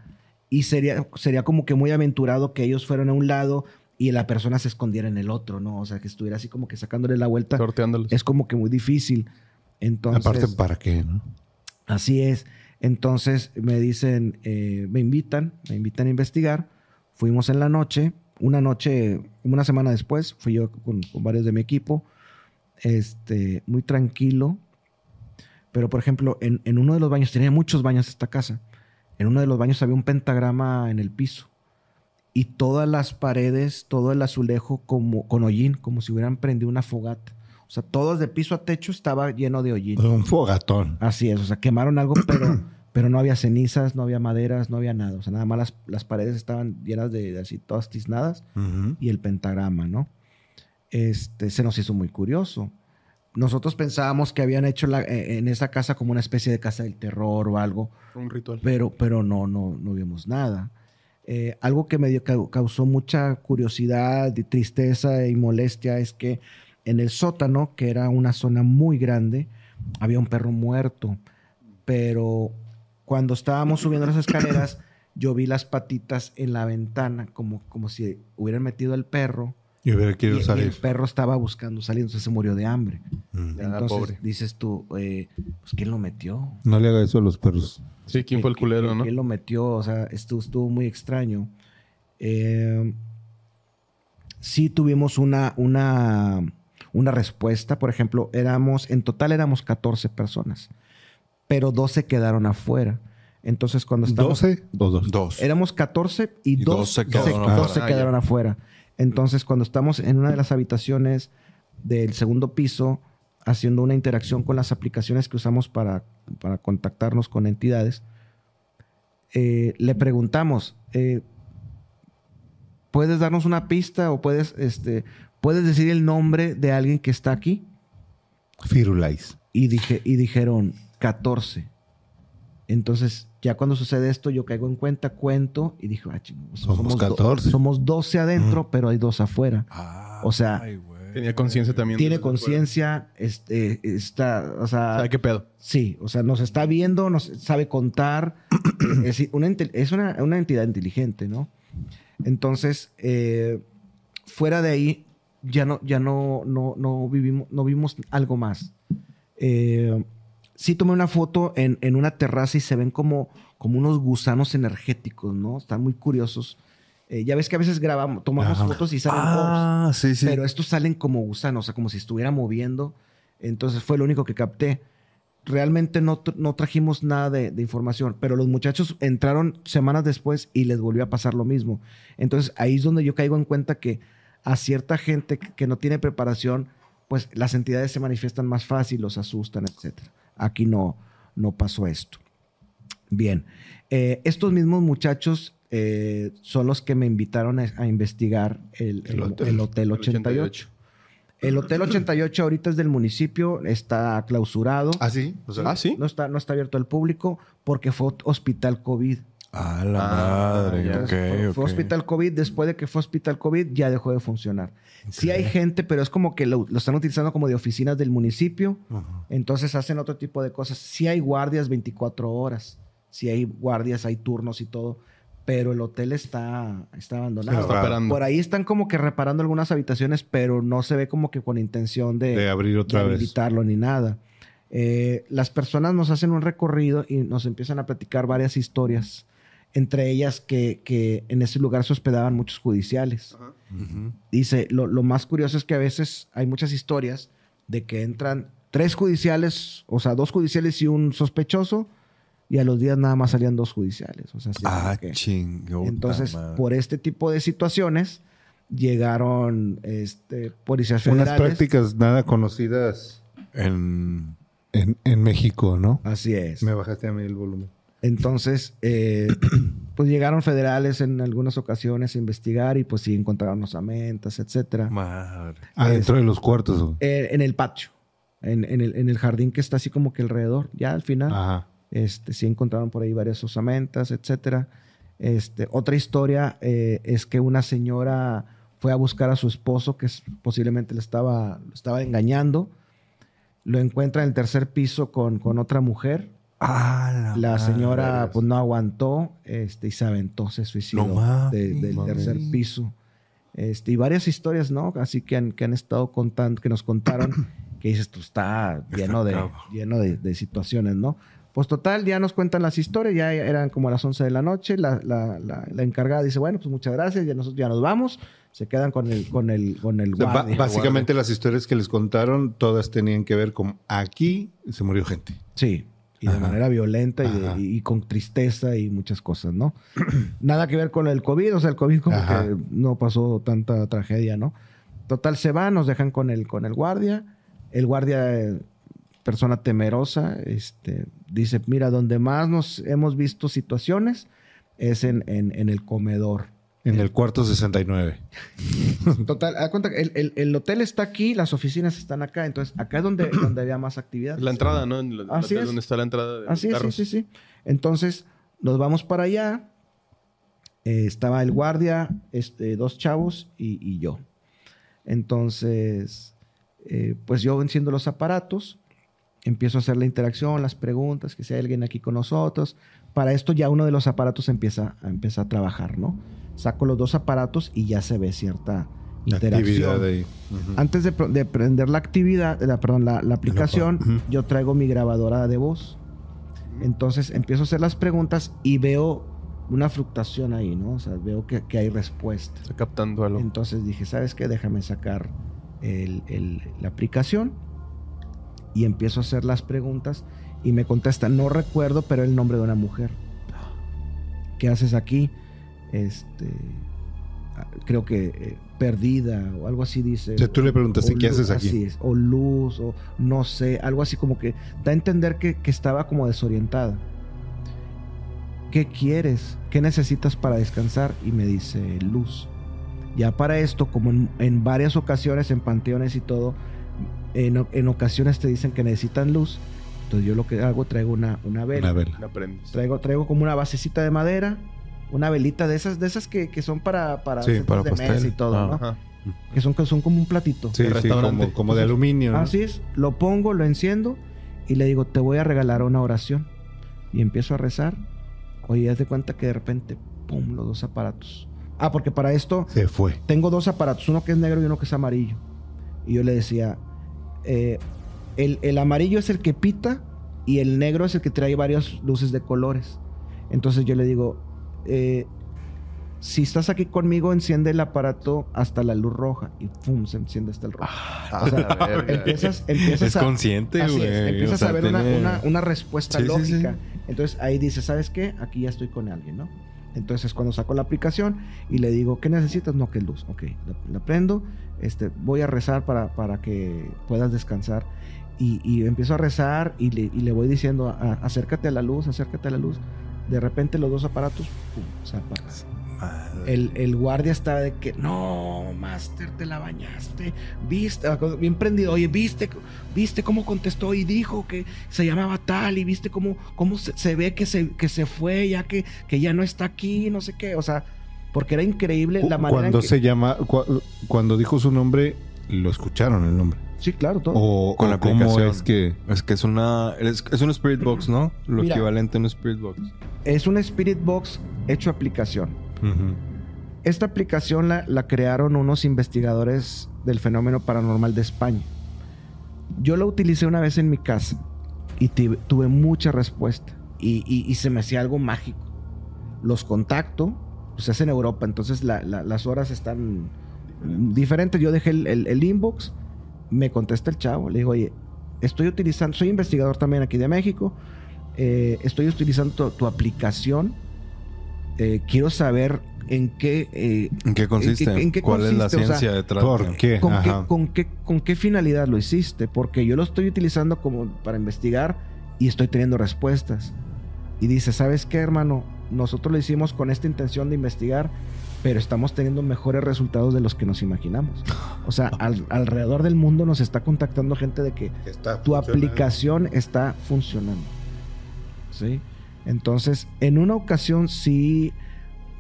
y sería, sería como que muy aventurado que ellos fueran a un lado y la persona se escondiera en el otro, ¿no? O sea, que estuviera así como que sacándole la vuelta. Sorteándolos. Es como que muy difícil. Entonces, Aparte, ¿para qué? No? Así es. Entonces me dicen, eh, me invitan, me invitan a investigar. Fuimos en la noche, una noche, una semana después, fui yo con, con varios de mi equipo, este, muy tranquilo. Pero, por ejemplo, en, en uno de los baños, tenía muchos baños esta casa, en uno de los baños había un pentagrama en el piso. Y todas las paredes, todo el azulejo como, con hollín, como si hubieran prendido una fogata. O sea, todos de piso a techo estaba lleno de hollín. Un fogatón. Así es, o sea, quemaron algo, pero, pero no había cenizas, no había maderas, no había nada. O sea, nada más las, las paredes estaban llenas de, de así, todas tiznadas y el pentagrama, ¿no? Este, se nos hizo muy curioso. Nosotros pensábamos que habían hecho la- eh, en esa casa como una especie de casa del terror o algo, Un ritual. pero, pero no, no, no vimos nada. Eh, algo que me dio- cau- causó mucha curiosidad y tristeza y molestia es que en el sótano, que era una zona muy grande, había un perro muerto. Pero cuando estábamos subiendo las escaleras, yo vi las patitas en la ventana, como, como si hubieran metido el perro. Y hubiera Y, querido y el salir. perro estaba buscando salir, entonces se murió de hambre. Mm. Entonces pobre. dices tú, eh, pues ¿quién lo metió? No le haga eso a los perros. Sí, ¿quién fue el culero, ¿Quién- no? quién lo metió? O sea, estuvo, estuvo muy extraño. Eh, sí tuvimos una, una, una respuesta. Por ejemplo, éramos, en total éramos 14 personas, pero 12 quedaron afuera. Entonces, cuando estábamos... ¿12 o dos? Dos. Éramos 14 y, Y 2 dos se se, quedaron dos afuera. se Ah, quedaron ya. afuera. Entonces, cuando estamos en una de las habitaciones del segundo piso, haciendo una interacción con las aplicaciones que usamos para, para contactarnos con entidades, eh, le preguntamos, eh, ¿puedes darnos una pista o puedes, este, puedes decir el nombre de alguien que está aquí? Firulais. Y, dije, y dijeron 14. Entonces, ya cuando sucede esto, yo caigo en cuenta, cuento y dije, ah, ching, Somos do- 14. somos 12 adentro, pero hay dos afuera. Ah, O sea, ay, güey. Tenía conciencia también. Tiene conciencia, este, está, o sea, ¿Sabe qué pedo? sí, o sea, nos está viendo, nos sabe contar. es una, es una, una entidad inteligente, ¿no? Entonces, eh, fuera de ahí, ya no, ya no, no, no vivimos, no vimos algo más. Eh, sí tomé una foto en, en una terraza y se ven como, como unos gusanos energéticos, ¿no? Están muy curiosos. Eh, ya ves que a veces grabamos, tomamos Ajá. fotos y salen orbs. Ah, sí, sí. Pero estos salen como gusanos, o sea, como si estuviera moviendo. Entonces fue lo único que capté. Realmente no, no trajimos nada de, de información, pero los muchachos entraron semanas después y les volvió a pasar lo mismo. Entonces ahí es donde yo caigo en cuenta que a cierta gente que no tiene preparación, pues las entidades se manifiestan más fácil, los asustan, etc. Aquí no, no pasó esto. Bien, Eh, estos mismos muchachos eh, son los que me invitaron a, a investigar el, el- El hotel. el Hotel 88. El Hotel 88 ahorita es del municipio, está clausurado. ¿Ah, sí? O sea, Ah, sí. No está, no está abierto al público porque fue hospital COVID. Ah, la Ah, madre. fue, hospital COVID. Después de que fue hospital COVID, ya dejó de funcionar. Sí hay gente, pero es como que lo, lo están utilizando como de oficinas del municipio. Entonces hacen otro tipo de cosas. Sí hay guardias 24 horas. Sí hay guardias, hay turnos y todo. Pero el hotel está, está abandonado. Está. Por ahí están como que reparando algunas habitaciones, pero no se ve como que con intención de, De abrir otra de vez. ni nada. Eh, las personas nos hacen un recorrido y nos empiezan a platicar varias historias. Entre ellas que, que en ese lugar se hospedaban muchos judiciales. Dice, lo, lo más curioso es que a veces hay muchas historias de que entran tres judiciales, o sea, dos judiciales y un sospechoso, y a los días nada más salían dos judiciales. O sea, Ah, que- chingo. Entonces, por este tipo de situaciones, llegaron este, policías Unas federales. prácticas nada conocidas En... en, en México, ¿no? Así es. Me bajaste a mí el volumen. Entonces, eh, pues llegaron federales en algunas ocasiones a investigar y pues sí encontraron osamentas, etcétera. Madre. Adentro de los cuartos. Eh, en el patio, en, en el, en el jardín que está así como que alrededor. Ya al final, Ajá. este, sí encontraron por ahí varias osamentas, etcétera. Este, otra historia eh, es que una señora fue a buscar a su esposo que posiblemente le estaba, lo estaba engañando. Lo encuentra en el tercer piso con, con otra mujer. Ah, La madre. señora pues no aguantó este, y se aventó, se suicidó No mames. de- del Mames. tercer piso. Este, y varias historias, ¿no? Así que han, que han estado contando, que nos contaron, que dices, tú está lleno de, lleno de, de situaciones, ¿no? Pues total, ya nos cuentan las historias, ya eran como las 11 de la noche, la, la- la- la encargada dice, bueno, pues muchas gracias, ya nosotros ya nos vamos, se quedan con el, con el, con el O sea, ba- guardia. básicamente las historias que les contaron, todas tenían que ver con aquí se murió gente. Sí, y de Ajá. manera violenta y, con tristeza y muchas cosas, ¿no? Nada que ver con el COVID, o sea, el COVID como Ajá. que no pasó tanta tragedia, ¿no? Total, se van, nos dejan con el, con el guardia. El guardia, eh, persona temerosa, este, dice, mira, donde más nos hemos visto situaciones es en, en- en el comedor. En el cuarto 69. Total, haz cuenta que el, el- el hotel está aquí, las oficinas están acá, entonces acá es donde, donde había más actividad. La entrada, ¿no? En la- Así la- es. donde está la entrada de Así es, sí, sí, sí. Entonces, nos vamos para allá. Eh, estaba el guardia, este, dos chavos y, y yo. Entonces, eh, pues yo enciendo los aparatos, empiezo a hacer la interacción, las preguntas, que si hay alguien aquí con nosotros. Para esto ya uno de los aparatos empieza, a- empieza a trabajar, ¿no? Saco los dos aparatos y ya se ve cierta interacción. Actividad ahí. Ujú. Antes de, de prender la actividad, la, perdón, la, la aplicación, yo traigo mi grabadora de voz. Entonces empiezo a hacer las preguntas y veo una fluctuación ahí, ¿no? O sea, veo que, que hay respuesta. Está captando algo. Entonces dije, ¿sabes qué? Déjame sacar el- el- la aplicación y empiezo a hacer las preguntas y me contesta, no recuerdo, pero el nombre de una mujer. ¿Qué haces aquí? Este, ah, creo que eh, perdida o algo así dice. O sea, tú le preguntas, O ¿qué luz, haces aquí? así es, o luz, o no sé, algo así como que da a entender que, que estaba como desorientada. ¿Qué quieres? ¿Qué necesitas para descansar? Y me dice luz. Ya para esto, como en, en varias ocasiones, en panteones y todo, en, en ocasiones te dicen que necesitan luz. Entonces yo lo que hago, traigo una, una vela. Una vela. La. Traigo, traigo como una basecita de madera, una velita de esas, de esas que, que son para, para, Sí, de y todo, Ah. ¿no? Ajá. Que son, que son como un platito. Sí, de sí, como, como de aluminio. ¿no? Así es, lo pongo, lo enciendo y le digo, te voy a regalar una oración. Y empiezo a rezar. Oye, haz de cuenta que de repente, pum, los dos aparatos. Ah, porque para esto Se fue. tengo dos aparatos, uno que es negro y uno que es amarillo. Y yo le decía, eh, el, el amarillo es el que pita y el negro es el que trae varias luces de colores. Entonces yo le digo, eh, si estás aquí conmigo, enciende el aparato hasta la luz roja. Y pum, se enciende hasta el rojo. Ah, O sea, empiezas, empiezas Es a, consciente, güey. empiezas O sea, a ver una, tiene- una- una respuesta Sí, sí, lógica. sí. Entonces ahí dices, ¿sabes qué? Aquí ya estoy con alguien, ¿no? Entonces cuando saco la aplicación y le digo, ¿qué necesitas? No, que luz. Ok, la, la prendo, este, voy a rezar para, para que puedas descansar. Y, y empiezo a rezar y le, y le voy diciendo, "A- acércate a la luz, acércate a la luz. De repente los dos aparatos, pum, se apagan. El, el guardia estaba de que, no, Master, te la bañaste. Viste, bien prendido. Oye, viste, viste cómo contestó y dijo que se llamaba tal y viste cómo, cómo se, se ve que se, que se fue, ya que, que ya no está aquí, no sé qué. O sea, porque era increíble la manera en Cuando que- se llama, cu- cuando dijo su nombre, lo escucharon el nombre. Sí, claro, todo. O, Con o la aplicación. es que Es que es una. Es, es un Spirit Box, ¿no? Lo Mira. equivalente a un Spirit Box. Es un Spirit Box hecho aplicación. Esta aplicación la, la crearon unos investigadores del fenómeno paranormal de España. Yo la utilicé una vez en mi casa y tuve mucha respuesta y, y- y se me hacía algo mágico. los contacto, pues es en Europa, entonces la- la- las horas están diferentes. Yo dejé el, el- el inbox, me contesta el chavo, le digo, oye, estoy utilizando, soy investigador también aquí de México, eh, estoy utilizando tu, tu aplicación, eh, quiero saber en qué... eh, ¿En qué consiste? ¿En qué- en qué ¿Cuál es la consiste? O sea, ciencia detrás? ¿Por qué? ¿Con qué, con, qué, ¿Con qué finalidad lo hiciste? Porque yo lo estoy utilizando como para investigar y estoy teniendo respuestas. Y dice, ¿sabes qué, hermano? Nosotros lo hicimos con esta intención de investigar, pero estamos teniendo mejores resultados de los que nos imaginamos. O sea, al- alrededor del mundo nos está contactando gente de que Está tu aplicación está funcionando. ¿Sí? Entonces, en una ocasión sí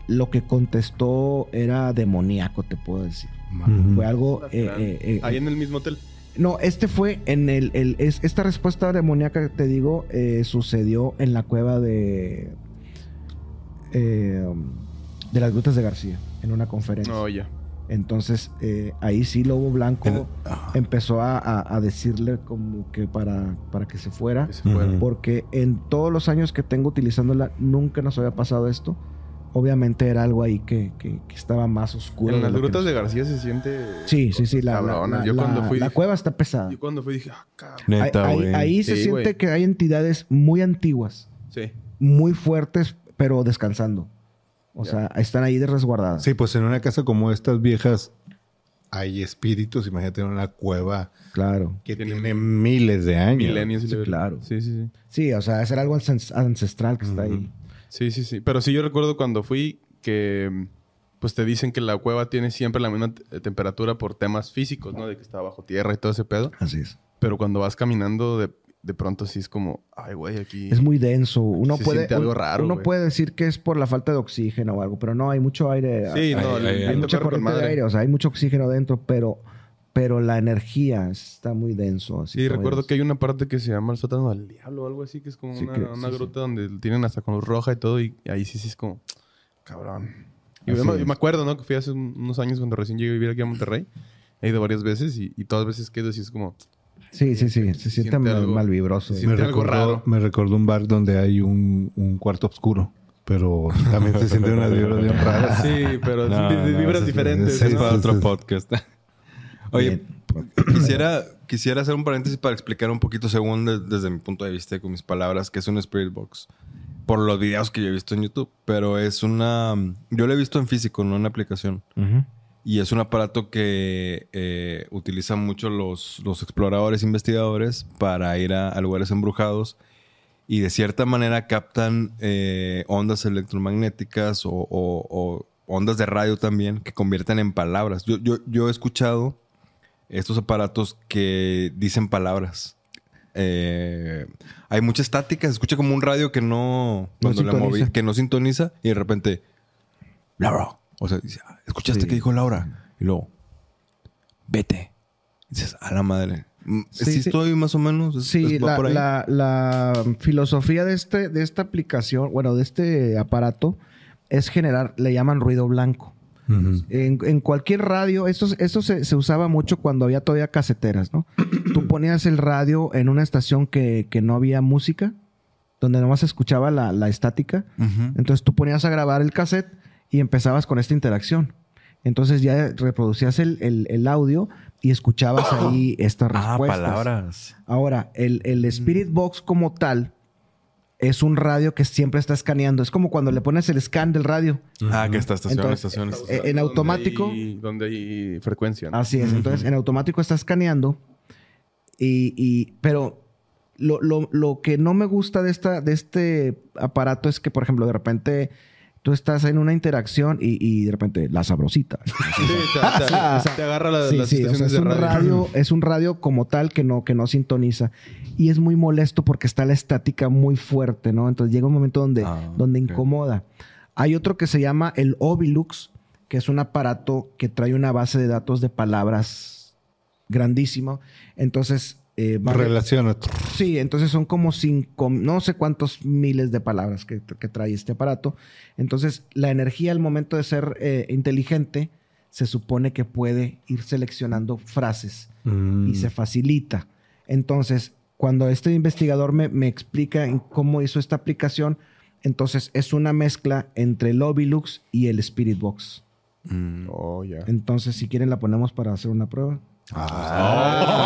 lo que contestó era demoníaco, te puedo decir. Fue algo... eh, eh, eh, Ahí en el mismo hotel. no, este fue en el... el- es- esta respuesta demoníaca que te digo eh, sucedió en la cueva de... eh, de las Grutas de García, en una conferencia. No, ya. Entonces, eh, ahí sí Lobo Blanco ajá. empezó a, a- a decirle como que para, para que se fuera. Que se fuera. Porque en todos los años que tengo utilizándola, nunca nos había pasado esto. Obviamente era algo ahí que, que- que estaba más oscuro. En las grutas nos- de García se siente. Sí, sí, sí. La, la- la- Yo cuando fui. la dije- cueva está pesada. Yo cuando fui dije, ah, cabrón. Neta, ahí, ahí se Sí, siente que hay entidades muy antiguas, Sí. muy fuertes, pero descansando. O Ya. sea, están ahí de resguardadas. Sí, pues en una casa como estas viejas hay espíritus. Imagínate una cueva Claro. que Tiene tiene, miles de años. Milenios. y Sí, claro. Sí, sí, sí. Sí, o sea, es algo ancest- ancestral que está ahí. Sí, sí, sí. Pero sí, yo recuerdo cuando fui que. Pues te dicen que la cueva tiene siempre la misma te- temperatura por temas físicos, ¿no? De que está bajo tierra y todo ese pedo. Así es. Pero cuando vas caminando, de, de pronto sí es como, ay, güey, aquí. Es muy denso. Uno Se puede. siente algo raro, Uno güey. puede decir que es por la falta de oxígeno o algo, pero no, hay mucho aire. Sí, no, Ay, el ay, viento hay mucha corriente de aire, o sea, hay mucho oxígeno dentro, pero, pero la energía está muy denso. Así Sí, recuerdo es. que hay una parte que se llama el sótano del diablo o algo así, que es como Sí, una, que- una sí, gruta donde tienen hasta con luz roja y todo, y ahí sí, sí es como, cabrón. Y Así yo, me- es. yo me acuerdo, ¿no? Que fui hace un- unos años cuando recién llegué a vivir aquí a Monterrey. He ido varias veces y, y todas las veces que he ido, sí es como, Sí, sí, sí. Se, se siente, siente mal, algo- mal vibroso. se Me algo recordó, raro. me recordó un bar donde hay un, un cuarto oscuro. Pero también se siente una vibra bien rara. sí, pero No, vibras diferentes. ¿no? para sí, otro sí. podcast. Oye, Bien. quisiera, quisiera hacer un paréntesis para explicar un poquito, según de- desde mi punto de vista y con mis palabras, que es un Spirit Box. Por los videos que yo he visto en YouTube. Pero es una... Yo lo he visto en físico, no en aplicación. Ujú. Y es un aparato que eh, utilizan mucho los, los exploradores, investigadores para ir a, a lugares embrujados y de cierta manera captan eh, ondas electromagnéticas o, o- o ondas de radio también que convierten en palabras. Yo, yo, yo he escuchado estos aparatos que dicen palabras. Eh, hay mucha estática, se escucha como un radio que no, cuando sintoniza. moví- que no sintoniza y de repente Laura. O sea, dice, "Ah, ¿escuchaste Sí. que dijo Laura? Y luego, vete. Y dices, a la madre. Mm, Sí, Sí, estoy más o menos. es- Sí, es- la, la- la filosofía de, este, de esta aplicación, bueno, de este aparato, es generar, le llaman ruido blanco. En, en cualquier radio, esto, esto se, se usaba mucho cuando había todavía caseteras, ¿no? Tú ponías el radio en una estación que, que no había música, donde nomás se escuchaba la, la estática. Entonces tú ponías a grabar el cassette y empezabas con esta interacción. Entonces ya reproducías el, el- el audio y escuchabas ahí estas Ah, respuestas. palabras. Ahora, el, el Spirit Box como tal es un radio que siempre está escaneando. Es como cuando le pones el scan del radio. Ah, que está estación, Entonces, estación, eh, estación. en automático. Donde hay, donde hay frecuencia. ¿no? Así es. Entonces, en automático está escaneando. Y, y- pero lo, lo- lo que no me gusta de, esta, de este aparato es que, por ejemplo, de repente tú estás en una interacción y, y de repente la sabrosita. Sí, te, te- te agarra la- Sí, las sí, o sea, estaciones es un de radio. radio, es un radio como tal que no, que no sintoniza. Y es muy molesto porque está la estática muy fuerte, ¿no? Entonces llega un momento donde, Ah, donde incomoda. Hay otro que se llama el Ovilux, que es un aparato que trae una base de datos de palabras grandísimo. Entonces, eh. Sí, entonces son como cinco, no sé cuántos miles de palabras que, que trae este aparato. Entonces, la energía al momento de ser eh, inteligente se supone que puede ir seleccionando frases Mm. y se facilita. Entonces, cuando este investigador me, me explica en cómo hizo esta aplicación, Entonces es una mezcla entre el Ovilux y el Spirit Box. Mm. Oh, ya. Entonces, si quieren, la ponemos para hacer una prueba.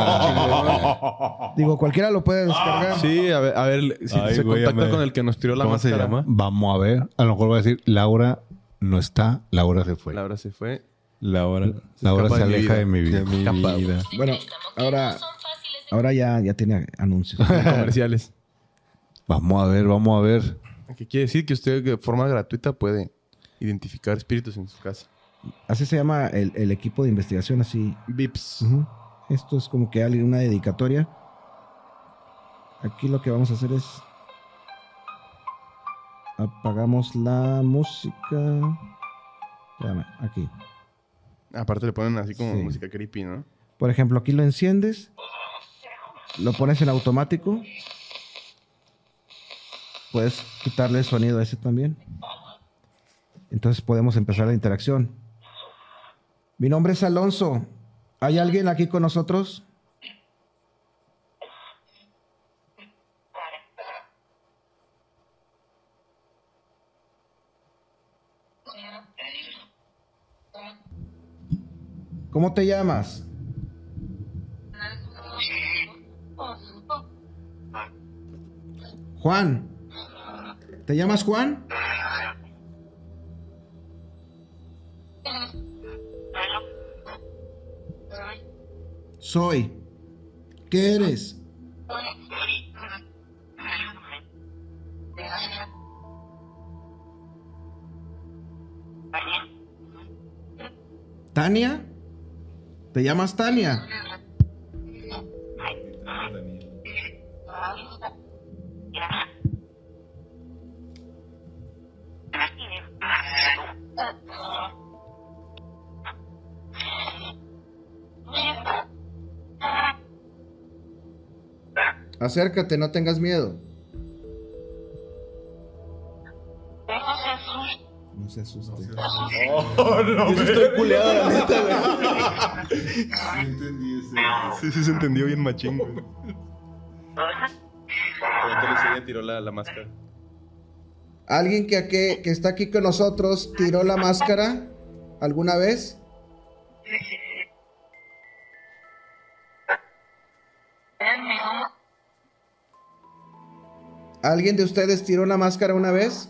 Ah. Digo, cualquiera lo puede descargar. Sí, a ver, a ver si Ay, se güey, contacta con el que nos tiró la ¿Cómo se máscara. llama? Vamos a ver. A lo mejor va a decir, Laura no está, Laura se fue. Laura se fue. Laura escapa se aleja de mi vida. de mi vida. Bueno, ahora, ahora ya, ya tiene anuncios. Comerciales. Vamos a ver, vamos a ver. ¿Qué quiere decir? Que usted de forma gratuita puede identificar espíritus en su casa. Así se llama el, el equipo de investigación, así. Vips. Esto es como que una dedicatoria. Aquí lo que vamos a hacer es apagamos la música. Espérame, aquí. Aparte le ponen así como Sí. música creepy, ¿no? Por ejemplo, aquí lo enciendes, lo pones en automático. Puedes quitarle el sonido a ese también. Entonces podemos empezar la interacción. Mi nombre es Alonso. ¿Hay alguien aquí con nosotros? ¿Cómo te llamas? Juan. ¿Te llamas Juan? Soy. ¿Qué eres? ¿Tania? ¿Te llamas Tania? Acércate, no tengas miedo. No se asuste. Yo sí estoy culeado, la neta, güey. Sí, sí se entendió bien machín, güey. Entonces ella tiró la, la máscara. ¿Alguien que, que, que está aquí con nosotros tiró la máscara alguna vez? ¿Alguien de ustedes tiró la máscara una vez?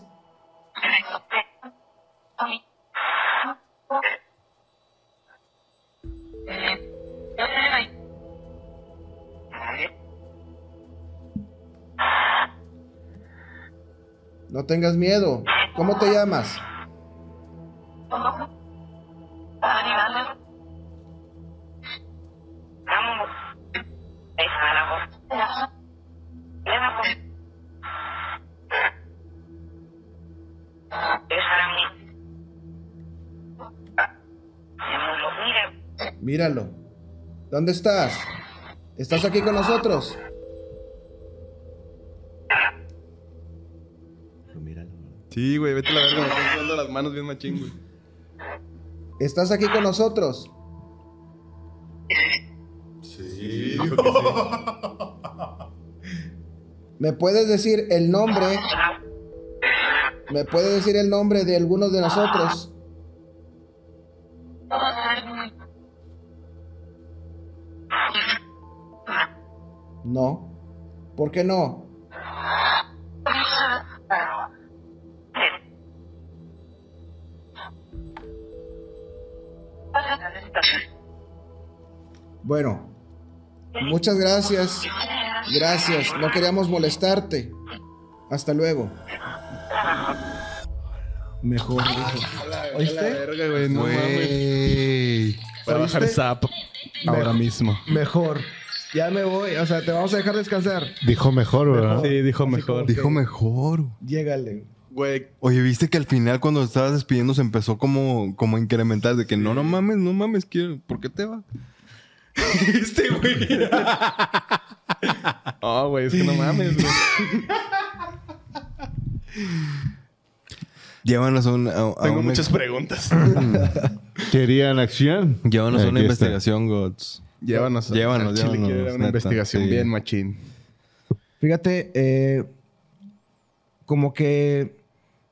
No tengas miedo. ¿Cómo te llamas? Míralo. ¿Dónde estás? ¿Estás aquí con nosotros? Sí, güey, vete a la verga, me están sudando las manos bien machín, güey. ¿Estás aquí con nosotros? Sí, dijo que sí. ¿Me puedes decir el nombre? ¿Me puedes decir el nombre de algunos de nosotros? No. ¿Por qué no? Bueno, muchas gracias. Gracias. No queríamos molestarte. Hasta luego. Mejor dijo. ¿Oíste? güey, no mames. Güey. Voy a bajar ¿Oíste? zap ahora mismo. Mejor. Ya me voy. O sea, te vamos a dejar descansar. Dijo mejor, ¿verdad? Sí, dijo Así mejor. Dijo mejor. Llégale. Güey, Oye, ¿viste que al final cuando estabas despidiendo se empezó como, como a incrementar de que no, no mames, no mames, quiero, ¿por qué te vas? este güey. Oh, güey, es que no mames, güey. Llévanos a, un, a, a Tengo una, muchas preguntas. ¿Querían acción? llévanos a una Aquí está. investigación, Gods. Llévanos. Llévanos, Chile llévanos, quiero una neta, investigación sí. bien machín. Fíjate, eh, como que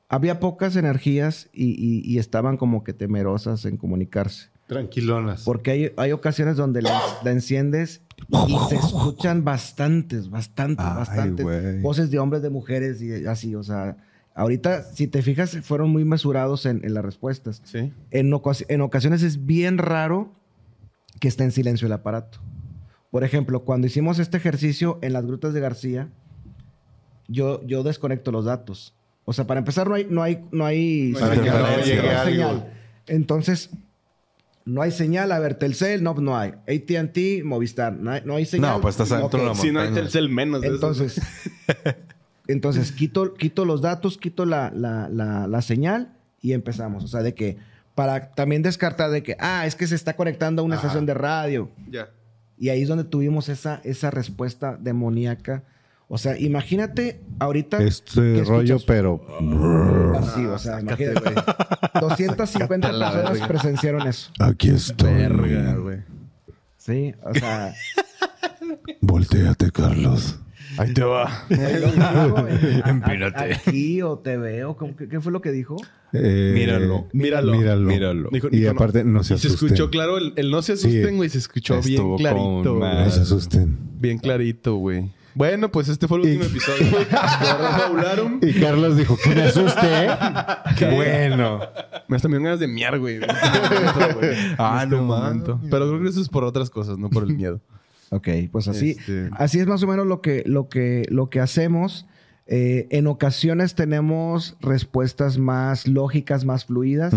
había pocas energías y, y- y estaban como que temerosas en comunicarse. Tranquilonas. Porque hay, hay ocasiones donde la, la enciendes y se escuchan bastantes, bastantes, Ay, bastantes güey. voces de hombres, de mujeres y así. O sea, ahorita, si te fijas, fueron muy mesurados en, en las respuestas. Sí. En, en ocasiones es bien raro que esté en silencio el aparato. Por ejemplo, cuando hicimos este ejercicio en las grutas de García, yo, yo desconecto los datos. O sea, para empezar, no hay, no hay, no hay, señal. Entonces, no hay señal. A ver, Telcel, no, no hay. AT&T, Movistar, no hay, no hay señal. No, pues estás adentro de la Ok. Si no hay. Telcel menos de eso. Entonces, entonces quito, quito los datos, quito la, la, la, la señal y empezamos. O sea, de que para también descartar de que, ah, es que se está conectando a una estación de radio. Ya. Y ahí es donde tuvimos esa, esa respuesta demoníaca. O sea, imagínate ahorita. Este ¿qué rollo, pero. Así, o sea, imagínate. 250 la personas verga. presenciaron eso. Aquí estoy. Verga, güey. Sí, o sea. Voltéate, Carlos. Ahí te va. Empírate. Aquí o te veo. ¿cómo que- ¿Qué fue lo que dijo? Eh, Míralo. Míralo. Míralo. Míralo. Dijo- Y dijo, aparte, no se Y se asusten. escuchó claro, el, el no se asusten, Sí. güey, se escuchó bien Estuvo clarito. con güey. No se asusten. Bien clarito, güey. Bueno, pues este fue el último episodio. de. Y Carlos dijo que me asuste, ¿eh? bueno. Me hasta me ganas de miar, güey. Ah, este no momento. Pero creo que eso es por otras cosas, no por el miedo. Ok, pues así, Este- así es más o menos lo que, lo que, lo que hacemos. Eh, en ocasiones tenemos respuestas más lógicas, más fluidas.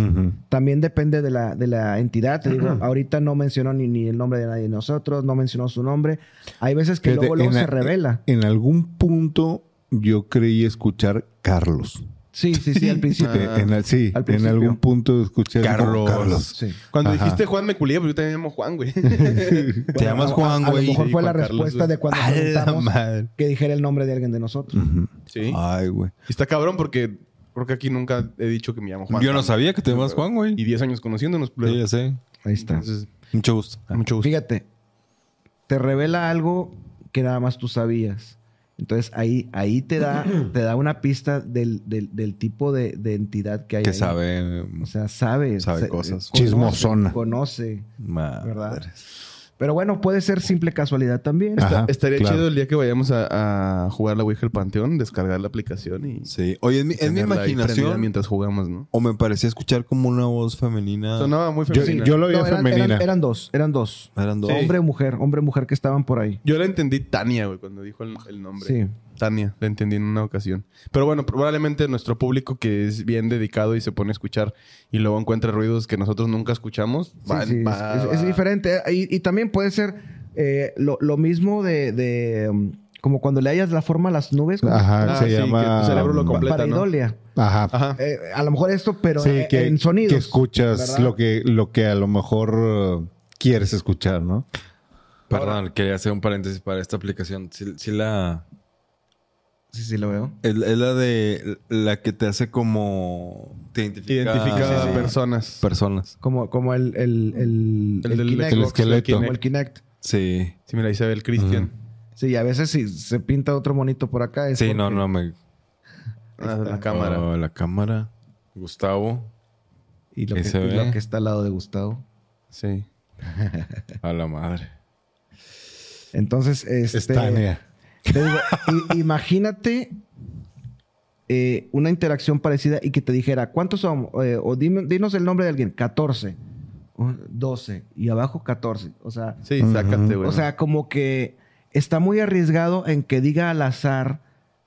También depende de la, de la entidad. Te digo, ahorita no mencionó ni, ni el nombre de nadie de nosotros, no mencionó su nombre. Hay veces que luego, se a- revela. En algún punto yo creí escuchar Carlos. Sí, sí, sí, al principio. Ah. En el- sí, Al en principio. algún punto escuché Carlos. Carlos. Sí. Cuando Ajá. dijiste Juan me culié, pero yo también me llamo Juan, güey. Te llamas Juan, a, a güey. lo mejor Sí, fue la Juan respuesta güey. de cuando A la preguntamos madre. que dijera el nombre de alguien de nosotros. Sí. Ay, güey. Y está cabrón porque creo que aquí nunca he dicho que me llamo Juan. Yo no sabía que te llamas Juan, güey. Y 10 años conociéndonos. Sí, ya sé. Ahí está. Entonces, Mucho gusto. mucho gusto. Fíjate, te revela algo que nada más tú sabías. Entonces ahí, ahí te da, te da una pista del, del- del tipo de, de entidad que hay. Que ahí. sabe. O sea, sabe. Sabe se- cosas. conoce, Chismosona. Conoce. Madre. ¿Verdad? Pero bueno, puede ser simple casualidad también. Ajá, Estaría claro. chido el día que vayamos a, a jugar la Ouija al Panteón, descargar la aplicación y... Sí. Oye, en mi, en mi imaginación. Mientras jugamos, ¿no? O me parecía escuchar como una voz femenina. Sonaba muy femenina. yo lo veía No, eran, femenina. eran- eran dos, eran dos. Eran dos. Hombre mujer, hombre mujer que estaban por ahí. Yo la entendí Tania, güey, cuando dijo el, el nombre. Sí. Tania, la entendí en una ocasión. Pero bueno, probablemente nuestro público que es bien dedicado y se pone a escuchar y luego encuentra ruidos que nosotros nunca escuchamos, Sí, va- sí, va- es, diferente. Y, y también puede ser eh, lo, lo mismo de, de, um, como cuando le hayas la forma a las nubes. como Ajá, Ah, se sí, que llama. tu cerebro lo completa. Ajá. Ajá. Eh, a lo mejor esto, pero sí, eh, que, en sonidos. que escuchas ¿verdad? lo que, lo que a lo mejor uh, quieres escuchar, ¿no? Perdón, quería hacer un paréntesis para esta aplicación. Sí, sí la... Sí, sí, lo veo. Es, es la de... La que te hace como... Te identifica... Identifica Sí, sí. personas. Personas. Como, como el, el, el, El del Kinect. esqueleto. Como el Kinect. Sí. Sí, mira, ahí se ve el Cristian. Sí, a veces si se pinta otro monito por acá. es Sí, porque- no, no me... Ah, la cámara. Oh, la cámara. Gustavo. Y lo, que, se y ve. lo que está al lado de Gustavo. Sí. A la madre. Entonces, este... Te digo, imagínate eh, una interacción parecida y que te dijera, ¿cuántos son? Eh, o dime- dinos el nombre de alguien. 14. Uh, 12. Y abajo 14. O sea, Sí, sácate, güey. o sea, como que está muy arriesgado en que diga al azar,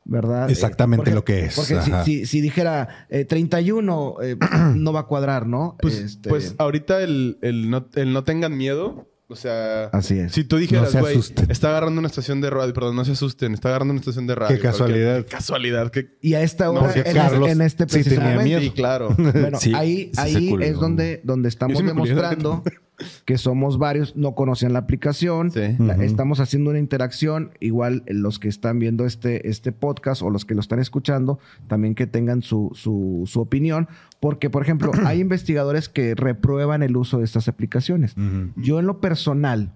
¿verdad? Eh, Exactamente porque- lo que es. Porque si- si dijera eh, 31, eh, no va a cuadrar, ¿no? Pues, Este, pues ahorita el, el no, el no tengan miedo, o sea... Así es. Si tú dijeras, No se güey, asusten. está agarrando una estación de radio, perdón, no se asusten, está agarrando una estación de radio. Qué casualidad. Qué casualidad. Qué... y a esta No, hora, en, Carlos en este sí tenía miedo. Sí, claro. Bueno, Sí, ahí, sí ahí es donde, donde estamos demostrando que somos varios, no conocían la aplicación, Sí. la- Ujú. estamos haciendo una interacción, igual eh, los que están viendo este, este podcast o los que lo están escuchando, también que tengan su, su, su opinión, porque por ejemplo, hay investigadores que reprueban el uso de estas aplicaciones. Yo en lo personal,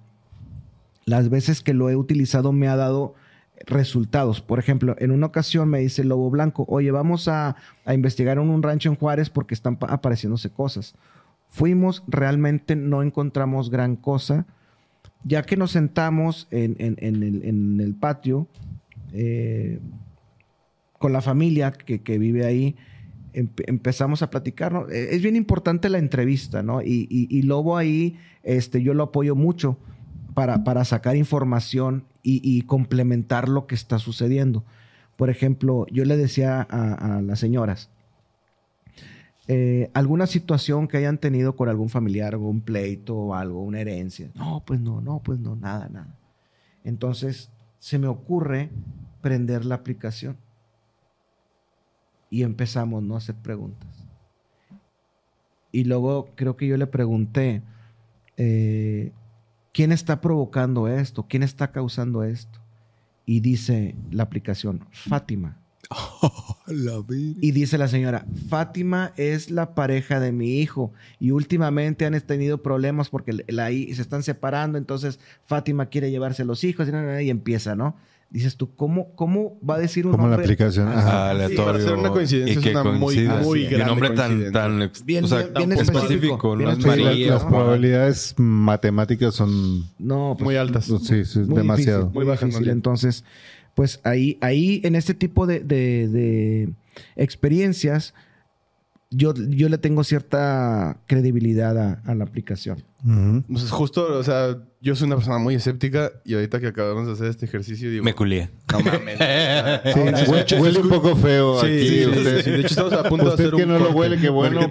las veces que lo he utilizado me ha dado resultados. Por ejemplo, en una ocasión me dice el Lobo Blanco, oye, vamos a, a investigar en un rancho en Juárez porque están pa- apareciéndose cosas. Fuimos, realmente no encontramos gran cosa. Ya que nos sentamos en, en- en el, en el patio eh, con la familia que, que vive ahí, empe- empezamos a platicar. ¿no? Eh, Es bien importante la entrevista, ¿no? Y, y- y Lobo ahí, este, yo lo apoyo mucho para, para sacar información y, y complementar lo que está sucediendo. Por ejemplo, yo le decía a, a las señoras, eh, alguna situación que hayan tenido con algún familiar, algún pleito o algo, una herencia. No, pues no, no, pues no, nada, nada. Entonces, se me ocurre prender la aplicación. Y empezamos, ¿no? A hacer preguntas. Y luego creo que yo le pregunté, eh, ¿quién está provocando esto? ¿Quién está causando esto? Y dice la aplicación, Fátima. Y dice la señora, Fátima es la pareja de mi hijo y últimamente han tenido problemas porque la, se están separando, entonces Fátima quiere llevarse a los hijos y, empieza, ¿no? Dices tú, ¿cómo, cómo va a decir un Como la nombre? aplicación. Ajá. Ajá. aleatorio. para hacer una coincidencia y es que una muy- muy Y un grande nombre tan, tan, ex- Bien- o sea, bien tan específico, específico, bien no es Sí, la- María. las o- probabilidades matemáticas son No, pues, Muy altas. sí, sí, muy demasiado. difícil, muy bajas. Entonces, pues ahí, ahí en este tipo de, de- experiencias, yo, yo le tengo cierta credibilidad a la aplicación. Pues justo, o sea, yo soy una persona muy escéptica y ahorita que acabamos de hacer este ejercicio digo, Me culié. no mames. Sí, huele, huele un poco feo Sí, aquí. sí, sí, usted, sí. De hecho, estamos a punto de hacer que un no lo huele, qué bueno.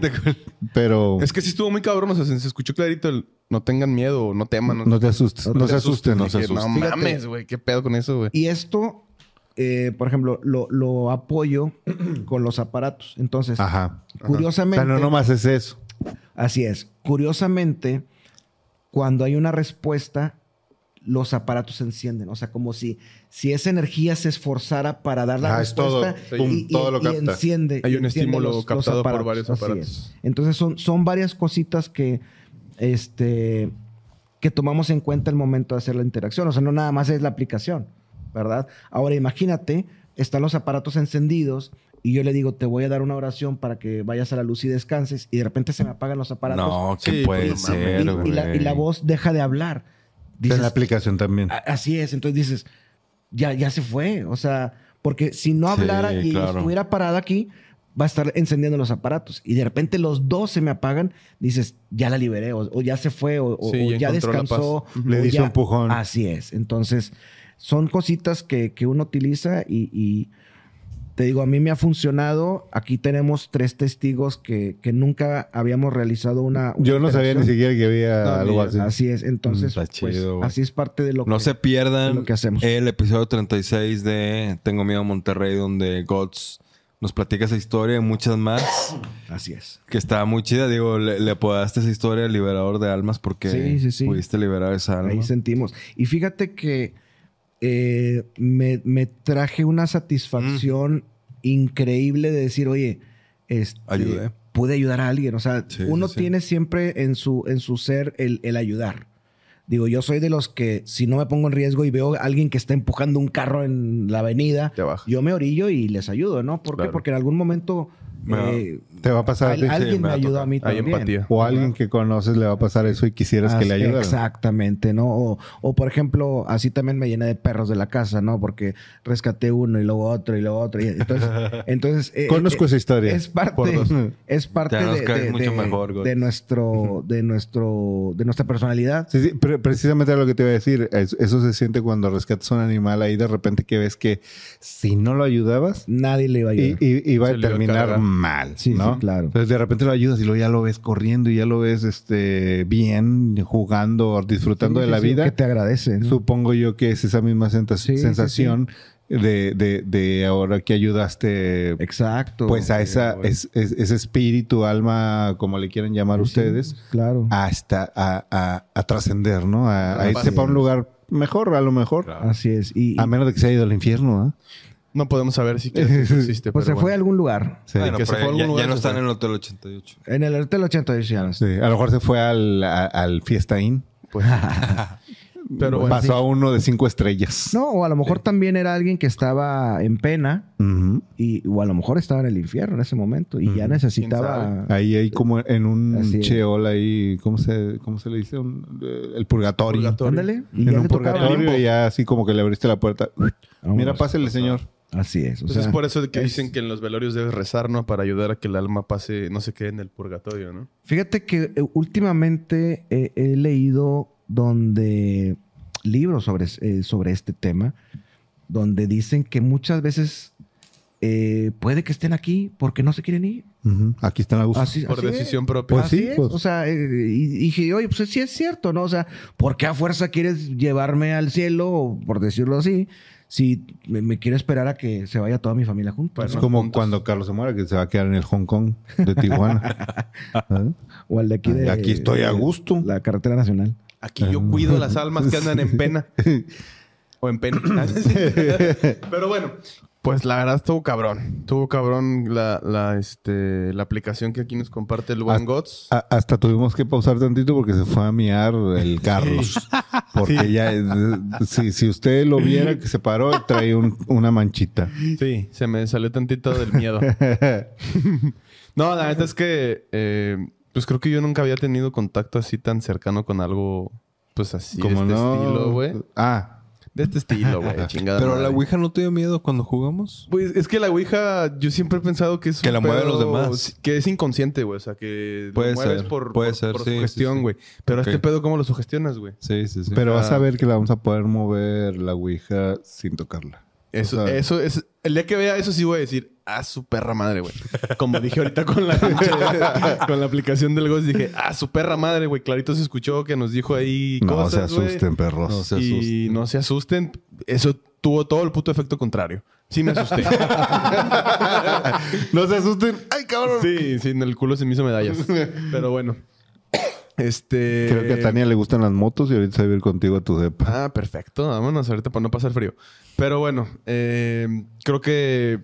Pero Es que sí estuvo muy cabrón, o sea, se se escuchó clarito el no tengan miedo, no teman. no te asustes. No, se asusten. no se Dije, no asusten. mames, güey, qué pedo con eso, güey. Y esto, eh, por ejemplo, lo, lo apoyo con los aparatos. Entonces, Ajá. curiosamente, Pero no nomás es eso. así es. Curiosamente, cuando hay una respuesta, los aparatos se encienden. O sea, como si, si esa energía se esforzara para dar la Ah, es todo. respuesta Pum, y, todo lo y enciende. Hay un enciende estímulo captado por varios aparatos. es. Entonces son, son varias cositas que, este, que tomamos en cuenta el momento de hacer la interacción. O sea, no nada más es la aplicación, ¿verdad? Ahora imagínate, están los aparatos encendidos y yo le digo, te voy a dar una oración para que vayas a la luz y descanses y de repente se me apagan los aparatos. No, Sí, que puede pues, no ser, y, y la, y la voz deja de hablar. En Dices, la aplicación también. "A- así es, entonces dices, ya, ya se fue. O sea, porque si no Sí, hablara y claro. estuviera parada aquí, va a estar encendiendo los aparatos. Y de repente los dos se me apagan, dices, ya la liberé, o, o ya se fue, o, Sí, o ya descansó. Le o di su ya- empujón. Así es. Entonces, son cositas que, que uno utiliza y, y te digo, a mí me ha funcionado. Aquí tenemos tres testigos que, que nunca habíamos realizado una. una Yo no sabía ni siquiera que había No, algo así. Así es. Entonces, Mm, Está pues, chido, así es parte de lo No que... se pierdan lo que hacemos. el episodio 36 de Tengo Miedo a Monterrey, donde Gods nos platica esa historia y muchas más, Así es. que está muy chida. Digo, le, le apodaste esa historia liberador de almas porque Sí, sí, sí. pudiste liberar esa alma. Ahí sentimos. Y fíjate que eh, me, me traje una satisfacción increíble de decir, oye, este, Ayudé. pude ayudar a alguien. O sea, Sí, uno sí, sí. tiene siempre en su, en su ser el, el ayudar. Digo, yo soy de los que si no me pongo en riesgo y veo a alguien que está empujando un carro en la avenida, yo me orillo y les ayudo, ¿no? ¿Por qué? Porque en algún momento Me- eh, Te va a pasar a al- ti. alguien me me va a ayudó a mí Hay también. empatía. O alguien que conoces le va a pasar eso y quisieras que le ayudara. Exactamente, ¿no? O, o, por ejemplo, así también me llené de perros de la casa, ¿no? Porque rescaté uno y luego otro y luego otro. Y entonces, entonces eh, Conozco eh, esa historia. Es parte, es parte de, caes de- mucho de- mejor, güey. de nuestro, de nuestro, de nuestra personalidad. Sí, sí, pre- precisamente era lo que te iba a decir. Es- Eso se siente cuando rescatas un animal ahí de repente que ves que si no lo ayudabas, Nadie le iba a y, ayudar. y- iba Se a terminar. Mal, Sí, sí, ¿no? claro. Entonces de repente lo ayudas y luego ya lo ves corriendo y ya lo ves este bien, jugando, disfrutando Sí, de la sí, sí, vida. Que te agradece. ¿no? Supongo yo que es esa misma senta- Sí, sí, sensación De, de- de ahora que ayudaste Exacto. pues a esa, es- es- ese espíritu, alma, como le quieran llamar Sí, ustedes, Claro. hasta a, a- a trascender, ¿no? A, irse para un lugar mejor, a lo mejor. Así es. Y, y, A menos de que se haya ido al infierno, ¿ah? No podemos saber si existe. pues se fue a algún lugar. Sí. Bueno, que se fue a ya, algún ya lugar, no se están en el Hotel 88. En el Hotel 88 ya no está. Sí, A lo mejor se fue al, a- al Fiesta Inn. Pues, Pero bueno, pasó a uno de cinco estrellas. No, o a lo mejor también era alguien que estaba en pena y, o a lo mejor estaba en el infierno en ese momento y ya necesitaba... Ahí hay como en un Así cheol ahí, ¿cómo se, cómo se le dice? Un- eh, el purgatorio. Purgatorio. Ándale. Y En ya un purgatorio y ya así como que le abriste la puerta. Mira, pásele, señor. Así es. O Pues sea, es por eso que es- dicen que en los velorios debes rezar, ¿no? Para ayudar a que el alma pase, no se quede en el purgatorio, ¿no? Fíjate que eh, últimamente eh, he leído donde libros sobre, eh, sobre este tema, donde dicen que muchas veces eh, puede que estén aquí porque no se quieren ir. Aquí están a gusto. Así, Por así es. decisión propia. Pues Así sí, es. pues. O sea, eh, y dije, oye, pues sí es cierto, ¿no? O sea, ¿por qué a fuerza quieres llevarme al cielo, por decirlo así, si me, me quiero esperar a que se vaya toda mi familia juntos? es ¿no? como juntos. cuando Carlos se muera, que se va a quedar en el Hong Kong de Tijuana. O al de aquí de... Aquí estoy a gusto. La carretera nacional. Aquí yo cuido las almas que andan en pena. o en pena. Pero bueno, pues la verdad estuvo cabrón. Estuvo cabrón la, la, este, la aplicación que aquí nos comparte el Gots. A- hasta tuvimos que pausar tantito porque se fue a miar el Carlos. Porque ya, eh, si, si usted lo viera que se paró, trae un- una manchita. Sí, se me salió tantito del miedo. No, la neta es que eh, pues creo que yo nunca había tenido contacto así tan cercano con algo pues así Como de este no. estilo, güey. Ah, De este estilo, güey, chingada. Pero la. Ouija no te dio miedo cuando jugamos. Pues es que la Ouija, yo siempre he pensado que es Que la mueven los demás. Que es inconsciente, güey. O sea, que Puede lo mueves ser, por, puede por- ser, por sí, sí, sugestión, sí. güey. Pero Ok. este pedo, ¿cómo lo sugestionas, güey? Sí, sí, sí. pero Ah. vas a ver que la vamos a poder mover la Ouija sin tocarla. Eso, O sea- eso es... El día que vea eso sí voy a decir, ah, su perra madre, güey. Como dije ahorita con la, con la aplicación del Ghost, dije, ah, su perra madre, güey. Clarito se escuchó que nos dijo ahí No se asusten, perros. No se y asusten. no se asusten. Eso tuvo todo el puto efecto contrario. Sí me asusté. no se asusten. ¡Ay, cabrón! sí, sí, en el culo se me hizo medallas. Pero bueno. Este... Creo que a Tania le gustan las motos y ahorita se va a ir contigo a tu depa. Ah, perfecto. Vámonos ahorita para no pasar frío. Pero bueno, eh, creo que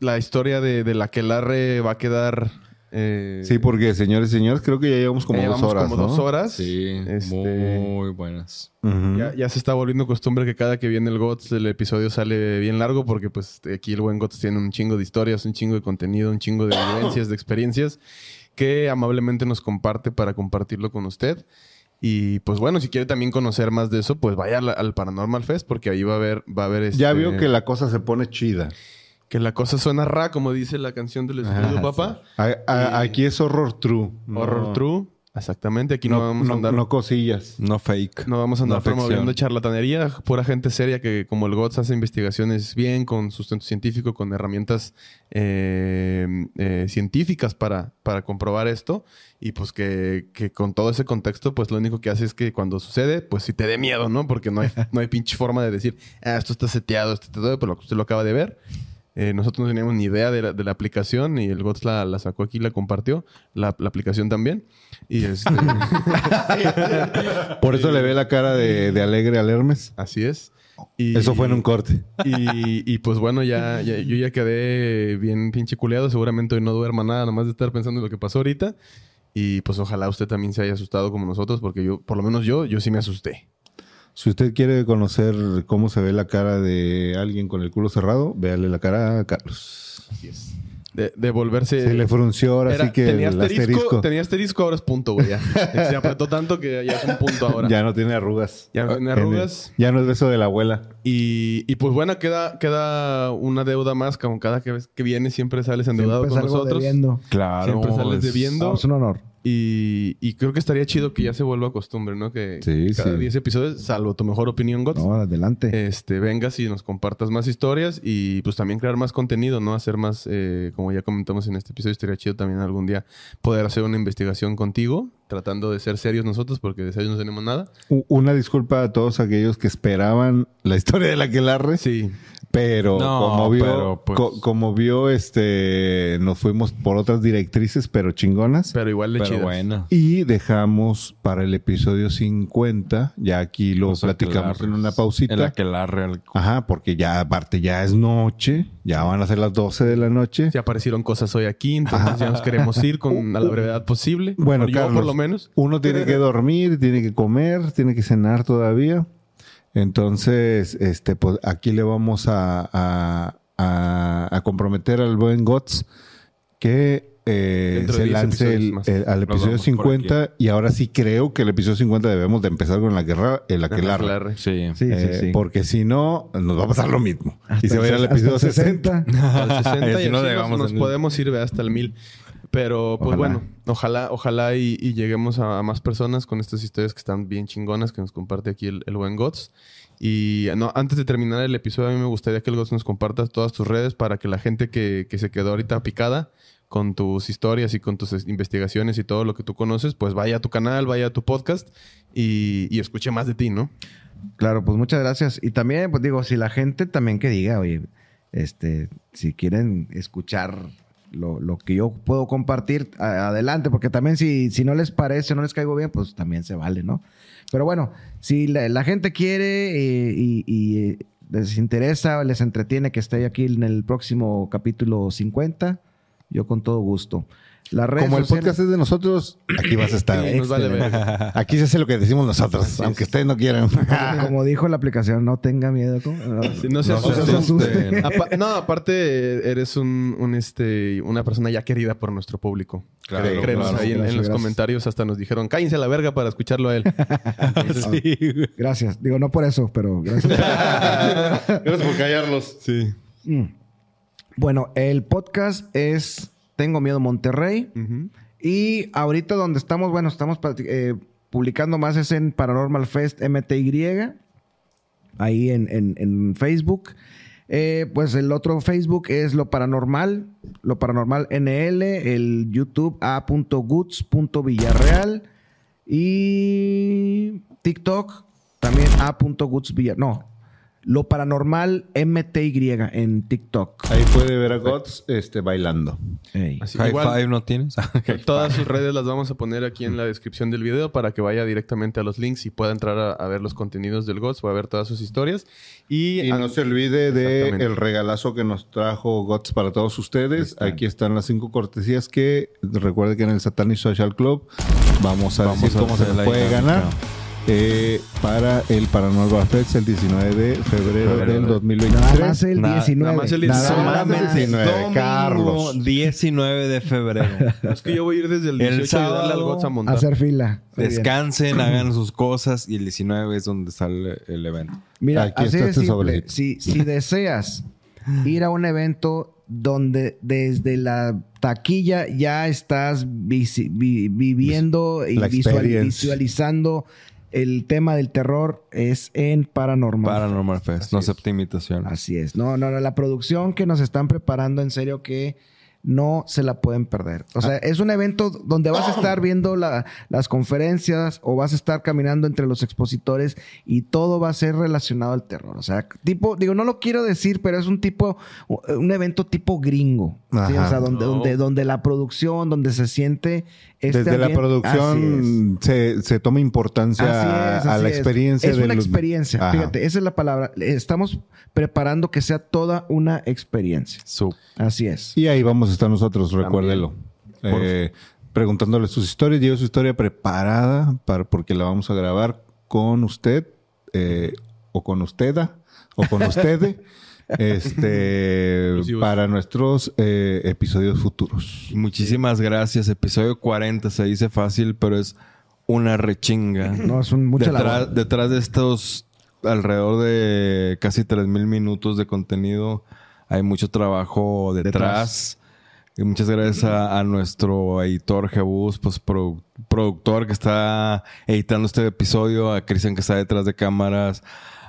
la historia de, de la Quelarre va a quedar... eh, Sí, porque señores y señores, creo que ya llevamos como ya dos llevamos horas. como ¿no? dos horas. Sí, Este, muy buenas. Ya, ya se está volviendo costumbre que cada que viene el GOTS el episodio sale bien largo porque pues aquí el buen GOTS tiene un chingo de historias, un chingo de contenido, un chingo de vivencias, de experiencias que amablemente nos comparte para compartirlo con usted. Y pues bueno, si quiere también conocer más de eso, pues vaya al, al Paranormal Fest porque ahí va a haber... Va a haber Ya este- vio que la cosa se pone chida. Que la cosa suena ra, como dice la canción del escudo, Ah, papá. Aquí es horror true. No- Horror True. Exactamente. Aquí no, No, vamos a andar... no cosillas. No fake. No vamos a andar No ficción. promoviendo charlatanería, pura gente seria que como el GOTS hace investigaciones bien, con sustento científico, con herramientas eh, eh, científicas para, para comprobar esto. Y pues que, que con todo ese contexto, pues lo único que hace es que cuando sucede, pues si te dé miedo, ¿no? Porque no hay, no hay pinche forma de decir, ah, esto está seteado, esto está todo, pero lo que usted lo acaba de ver. Eh, nosotros no teníamos ni idea de la, de la aplicación y el GOTS la, la sacó aquí y la compartió. La, la aplicación también. Y este, Por eso le ve la cara de, de alegre al Hermes. así es. Y- Eso fue en un corte. Y, y, pues bueno, ya, ya- yo ya quedé bien pinche culeado. Seguramente hoy no duerma nada, nomás de estar pensando en lo que pasó ahorita. Y pues ojalá usted también se haya asustado como nosotros, porque yo, por lo menos yo, yo sí me asusté. Si usted quiere conocer cómo se ve la cara de alguien con el culo cerrado, véale la cara a Carlos. Así es. De, de volverse. Se le frunció ahora Era- sí que tenía el asterisco, asterisco tenía asterisco, ahora es punto, güey. Ya. Se apretó tanto que ya es un punto ahora. ya no tiene arrugas. Ya no tiene arrugas. Ya no es beso de la abuela. Y, y pues bueno, queda, queda una deuda más, como cada que vez que viene siempre sales endeudado Siempre con salgo nosotros. debiendo. Claro. Siempre sales es- debiendo. No, es un honor. Y, y creo que estaría chido que ya se vuelva costumbre, ¿no? Que Sí, cada sí. 10 episodios, salvo tu mejor opinión, Gots, No, adelante. este, vengas y nos compartas más historias y pues también crear más contenido, ¿no? Hacer más, eh, como ya comentamos en este episodio, estaría chido también algún día poder hacer una investigación contigo, tratando de ser serios nosotros, porque de serios no tenemos nada. Una disculpa a todos aquellos que esperaban la historia de la Aquelarre. Sí, Pero No, como vio, pero, pues- co- como vio, este, nos fuimos por otras directrices, pero chingonas. pero igual de Pero chidas. bueno. Y dejamos para el episodio 50, ya aquí lo Los platicamos en una pausita. En la que la real. Ajá, porque ya aparte ya es noche, ya van a ser las 12 de la noche. Ya aparecieron cosas hoy aquí, entonces ya nos queremos ir con a la brevedad posible. Bueno, yo Carlos, por lo menos. Uno tiene que dormir, tiene que comer, tiene que cenar todavía. Entonces, este, pues aquí le vamos a, a- a- a comprometer al buen Gots que eh, se 10 lance el- el- al episodio vamos por 50 y ahora sí creo que el episodio 50 debemos de empezar con la guerra, el aquelarre. Aquelarre. Sí. Sí, Eh, sí, sí. Porque si no, nos va a pasar lo mismo. Hasta y se va a ir el al episodio hasta el 60. Al 60 y no nos, nos podemos ir hasta el 1000. Pero, pues Ojalá. bueno, ojalá, ojalá y, y lleguemos a, a más personas con estas historias que están bien chingonas que nos comparte aquí el, el buen Gots. Y no, antes de terminar el episodio, a mí me gustaría que el Gots nos compartas todas tus redes para que la gente que, que se quedó ahorita picada con tus historias y con tus es- investigaciones y todo lo que tú conoces, pues vaya a tu canal, vaya a tu podcast y, y escuche más de ti, ¿no? Claro, pues muchas gracias. Y también, pues digo, si la gente también que diga, oye, este, si quieren escuchar lo, lo que yo puedo compartir, adelante, porque también si, si no les parece, no les caigo bien, pues también se vale, ¿no? Pero bueno, si la, la gente quiere eh, y, y, eh, les interesa, les entretiene que esté aquí en el próximo capítulo 50, yo con todo gusto. Las redes Como el sociales- podcast es de nosotros, aquí vas a estar. Sí, nos vale ver. Aquí se hace lo que decimos nosotros, aunque ustedes no quieran. Como dijo la aplicación, no tenga miedo. No. Se No se asusten. no, aparte eh, eres un, un, este, una persona ya querida por nuestro público. Claro, ahí en, los gracias. comentarios hasta nos dijeron, cállense a la verga para escucharlo a él. Entonces, Gracias. Digo, no por eso, pero gracias. Gracias por callarlos. Sí. Mm. Bueno, el podcast es Tengo Miedo Monterrey. Y ahorita donde estamos, bueno, estamos eh, publicando más es en Paranormal Fest MTY. Ahí en, en- en Facebook. Eh, pues el otro Facebook es Lo Paranormal. Lo Paranormal NL. El YouTube a.goods.villarreal. Y TikTok también a.goodsvillarreal. No. Lo Paranormal MTY en TikTok. Ahí puede ver a Gods este, bailando. Ey. Así, High igual, five no tienes. todas sus redes las vamos a poner aquí en la descripción del video para que vaya directamente a los links y pueda entrar a, a ver los contenidos del GOTS, va a ver todas sus historias. Y, Y no se olvide de el regalazo que nos trajo Gots para todos ustedes. Está. Aquí están las cinco cortesías que recuerde que en el Satanic Social Club vamos a Vamos decir a cómo se puede ganar. Eh, para el Paranormal Fest el 19 de febrero Febrero. del Nada 2023. más el Nada- 19. nada más el Nada 19. más el Solamente 19, domingo Carlos. 19 de febrero. es que yo voy a ir desde el El 18 y darle al sábado GOTS a montar. Hacer fila. Muy bien. Descansen, hagan sus cosas y el 19 es donde sale el evento. Mira, Aquí así está de este simple. Si, si deseas ir a un evento donde desde la taquilla ya estás visi- vi- viviendo y visual- visualizando el tema del terror, es en Paranormal. Paranormal Fest, Así no acepta imitación. Así es. No, no, no. La producción que nos están preparando, en serio, que no se la pueden perder. O Ah. sea, es un evento donde vas a estar viendo la- las conferencias o vas a estar caminando entre los expositores y todo va a ser relacionado al terror. O sea, tipo, digo, no lo quiero decir, pero es un tipo, un evento tipo gringo. ¿sí? O sea, donde, No. donde, donde la producción, donde se siente este Desde la ambiente- es. producción se, se toma importancia Así a, es, a así la es. experiencia. Es una del- experiencia. Ajá. Fíjate, esa es la palabra. Estamos preparando que sea toda una experiencia. Su- Así es. Y ahí vamos a estar nosotros, recuérdelo. Eh, preguntándole sus historias. Llevo su historia preparada para, porque la vamos a grabar con usted, eh, o con usted, o con usted, este, para nuestros eh, episodios futuros. Muchísimas gracias. Episodio 40 se dice fácil, pero es una rechinga. No, es un, mucha detrás, de estos alrededor de casi 3.000 minutos de contenido hay mucho trabajo detrás. Detrás. Y muchas gracias a, a nuestro editor Jebus, pues produ- productor que está editando este episodio, a Cristian que está detrás de cámaras,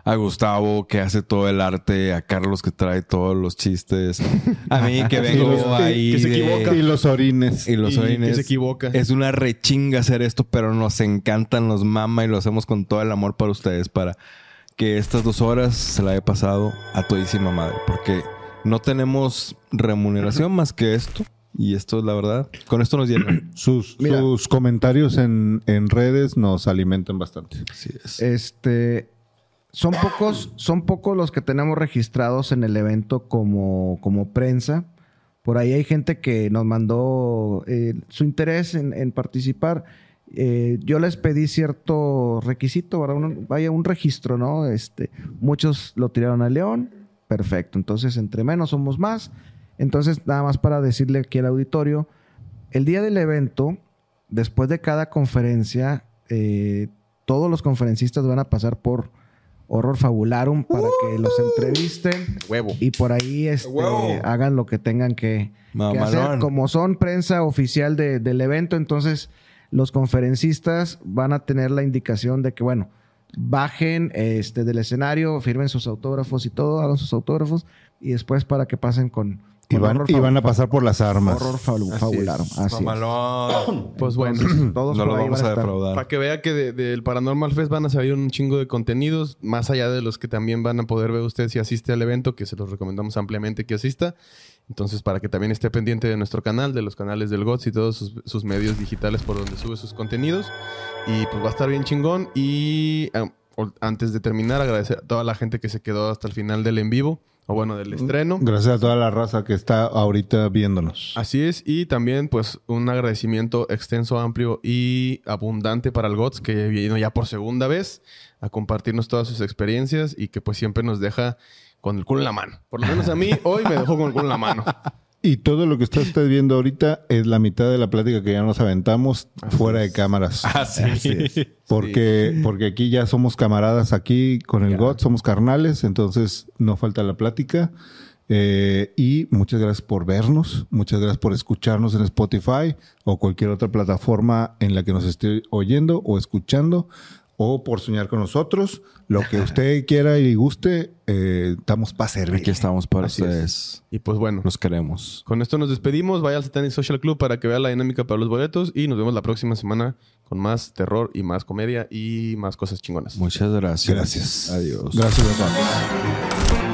a Gustavo que hace todo el arte, a Carlos que trae todos los chistes, a mí que vengo los- ahí que se de- equivoca. Y los orines. y los Y que orines. se equivoca. Es una rechinga hacer esto, pero nos encanta, nos mama y lo hacemos con todo el amor para ustedes, para que estas dos horas se la haya pasado a todísima madre. Porque no tenemos remuneración más que esto. Y esto es la verdad. Con esto nos llenan. Sus, Mira. sus comentarios en, en redes nos alimentan bastante. Así es. Este. Son pocos, son pocos los que tenemos registrados en el evento como, como prensa. Por ahí hay gente que nos mandó eh, su interés en, participar. eh, yo les pedí cierto requisito, para vaya, un registro, ¿no? Este, muchos lo tiraron a León, perfecto. Entonces, entre menos somos más. Entonces, nada más para decirle aquí al auditorio, el día del evento, después de cada conferencia, eh, todos los conferencistas van a pasar por Horror Fabularum para que los entrevisten. Huevo. Y por ahí este, Huevo. hagan lo que tengan que, que hacer. Como son prensa oficial de- del evento, entonces los conferencistas van a tener la indicación de que, bueno, bajen este, del escenario, firmen sus autógrafos y todo, hagan sus autógrafos y después para que pasen con, Y van, y a pasar por las armas. Horror Fabu- Así es. Así es. Pues bueno. Todos no lo vamos a defraudar. Para que vea que de- del Paranormal Fest van a salir un chingo de contenidos, más allá de los que también van a poder ver usted si asiste al evento, que se los recomendamos ampliamente que asista. Entonces, para que también esté pendiente de nuestro canal, de los canales del GOTS y todos sus, sus medios digitales por donde sube sus contenidos. Y pues va a estar bien chingón. Y antes de terminar, agradecer a toda la gente que se quedó hasta el final del en vivo, o bueno, del estreno. Gracias a toda la raza que está ahorita viéndonos. Así es, y también pues un agradecimiento extenso, amplio y abundante para el GOTS que vino ya por segunda vez a compartirnos todas sus experiencias y que pues siempre nos deja con el culo en la mano. Por lo menos a mí hoy me dejó con el culo en la mano. Y todo lo que está usted viendo ahorita es la mitad de la plática que ya nos aventamos fuera de cámaras. Ah, sí. Porque, porque aquí ya somos camaradas aquí con el GOT, somos carnales, entonces no falta la plática. Eh, y muchas gracias por vernos, muchas gracias por escucharnos en Spotify o cualquier otra plataforma en la que nos esté oyendo o escuchando o por soñar con nosotros. Lo que usted quiera y guste, eh, estamos para servir. Aquí estamos para Así es. ustedes. Y pues bueno, Los queremos. con esto nos despedimos. Vaya al Satanic Social Club para que vea la dinámica para los boletos y nos vemos la próxima semana con más terror y más comedia y más cosas chingonas. Muchas gracias. Gracias. Adiós. Gracias a todos.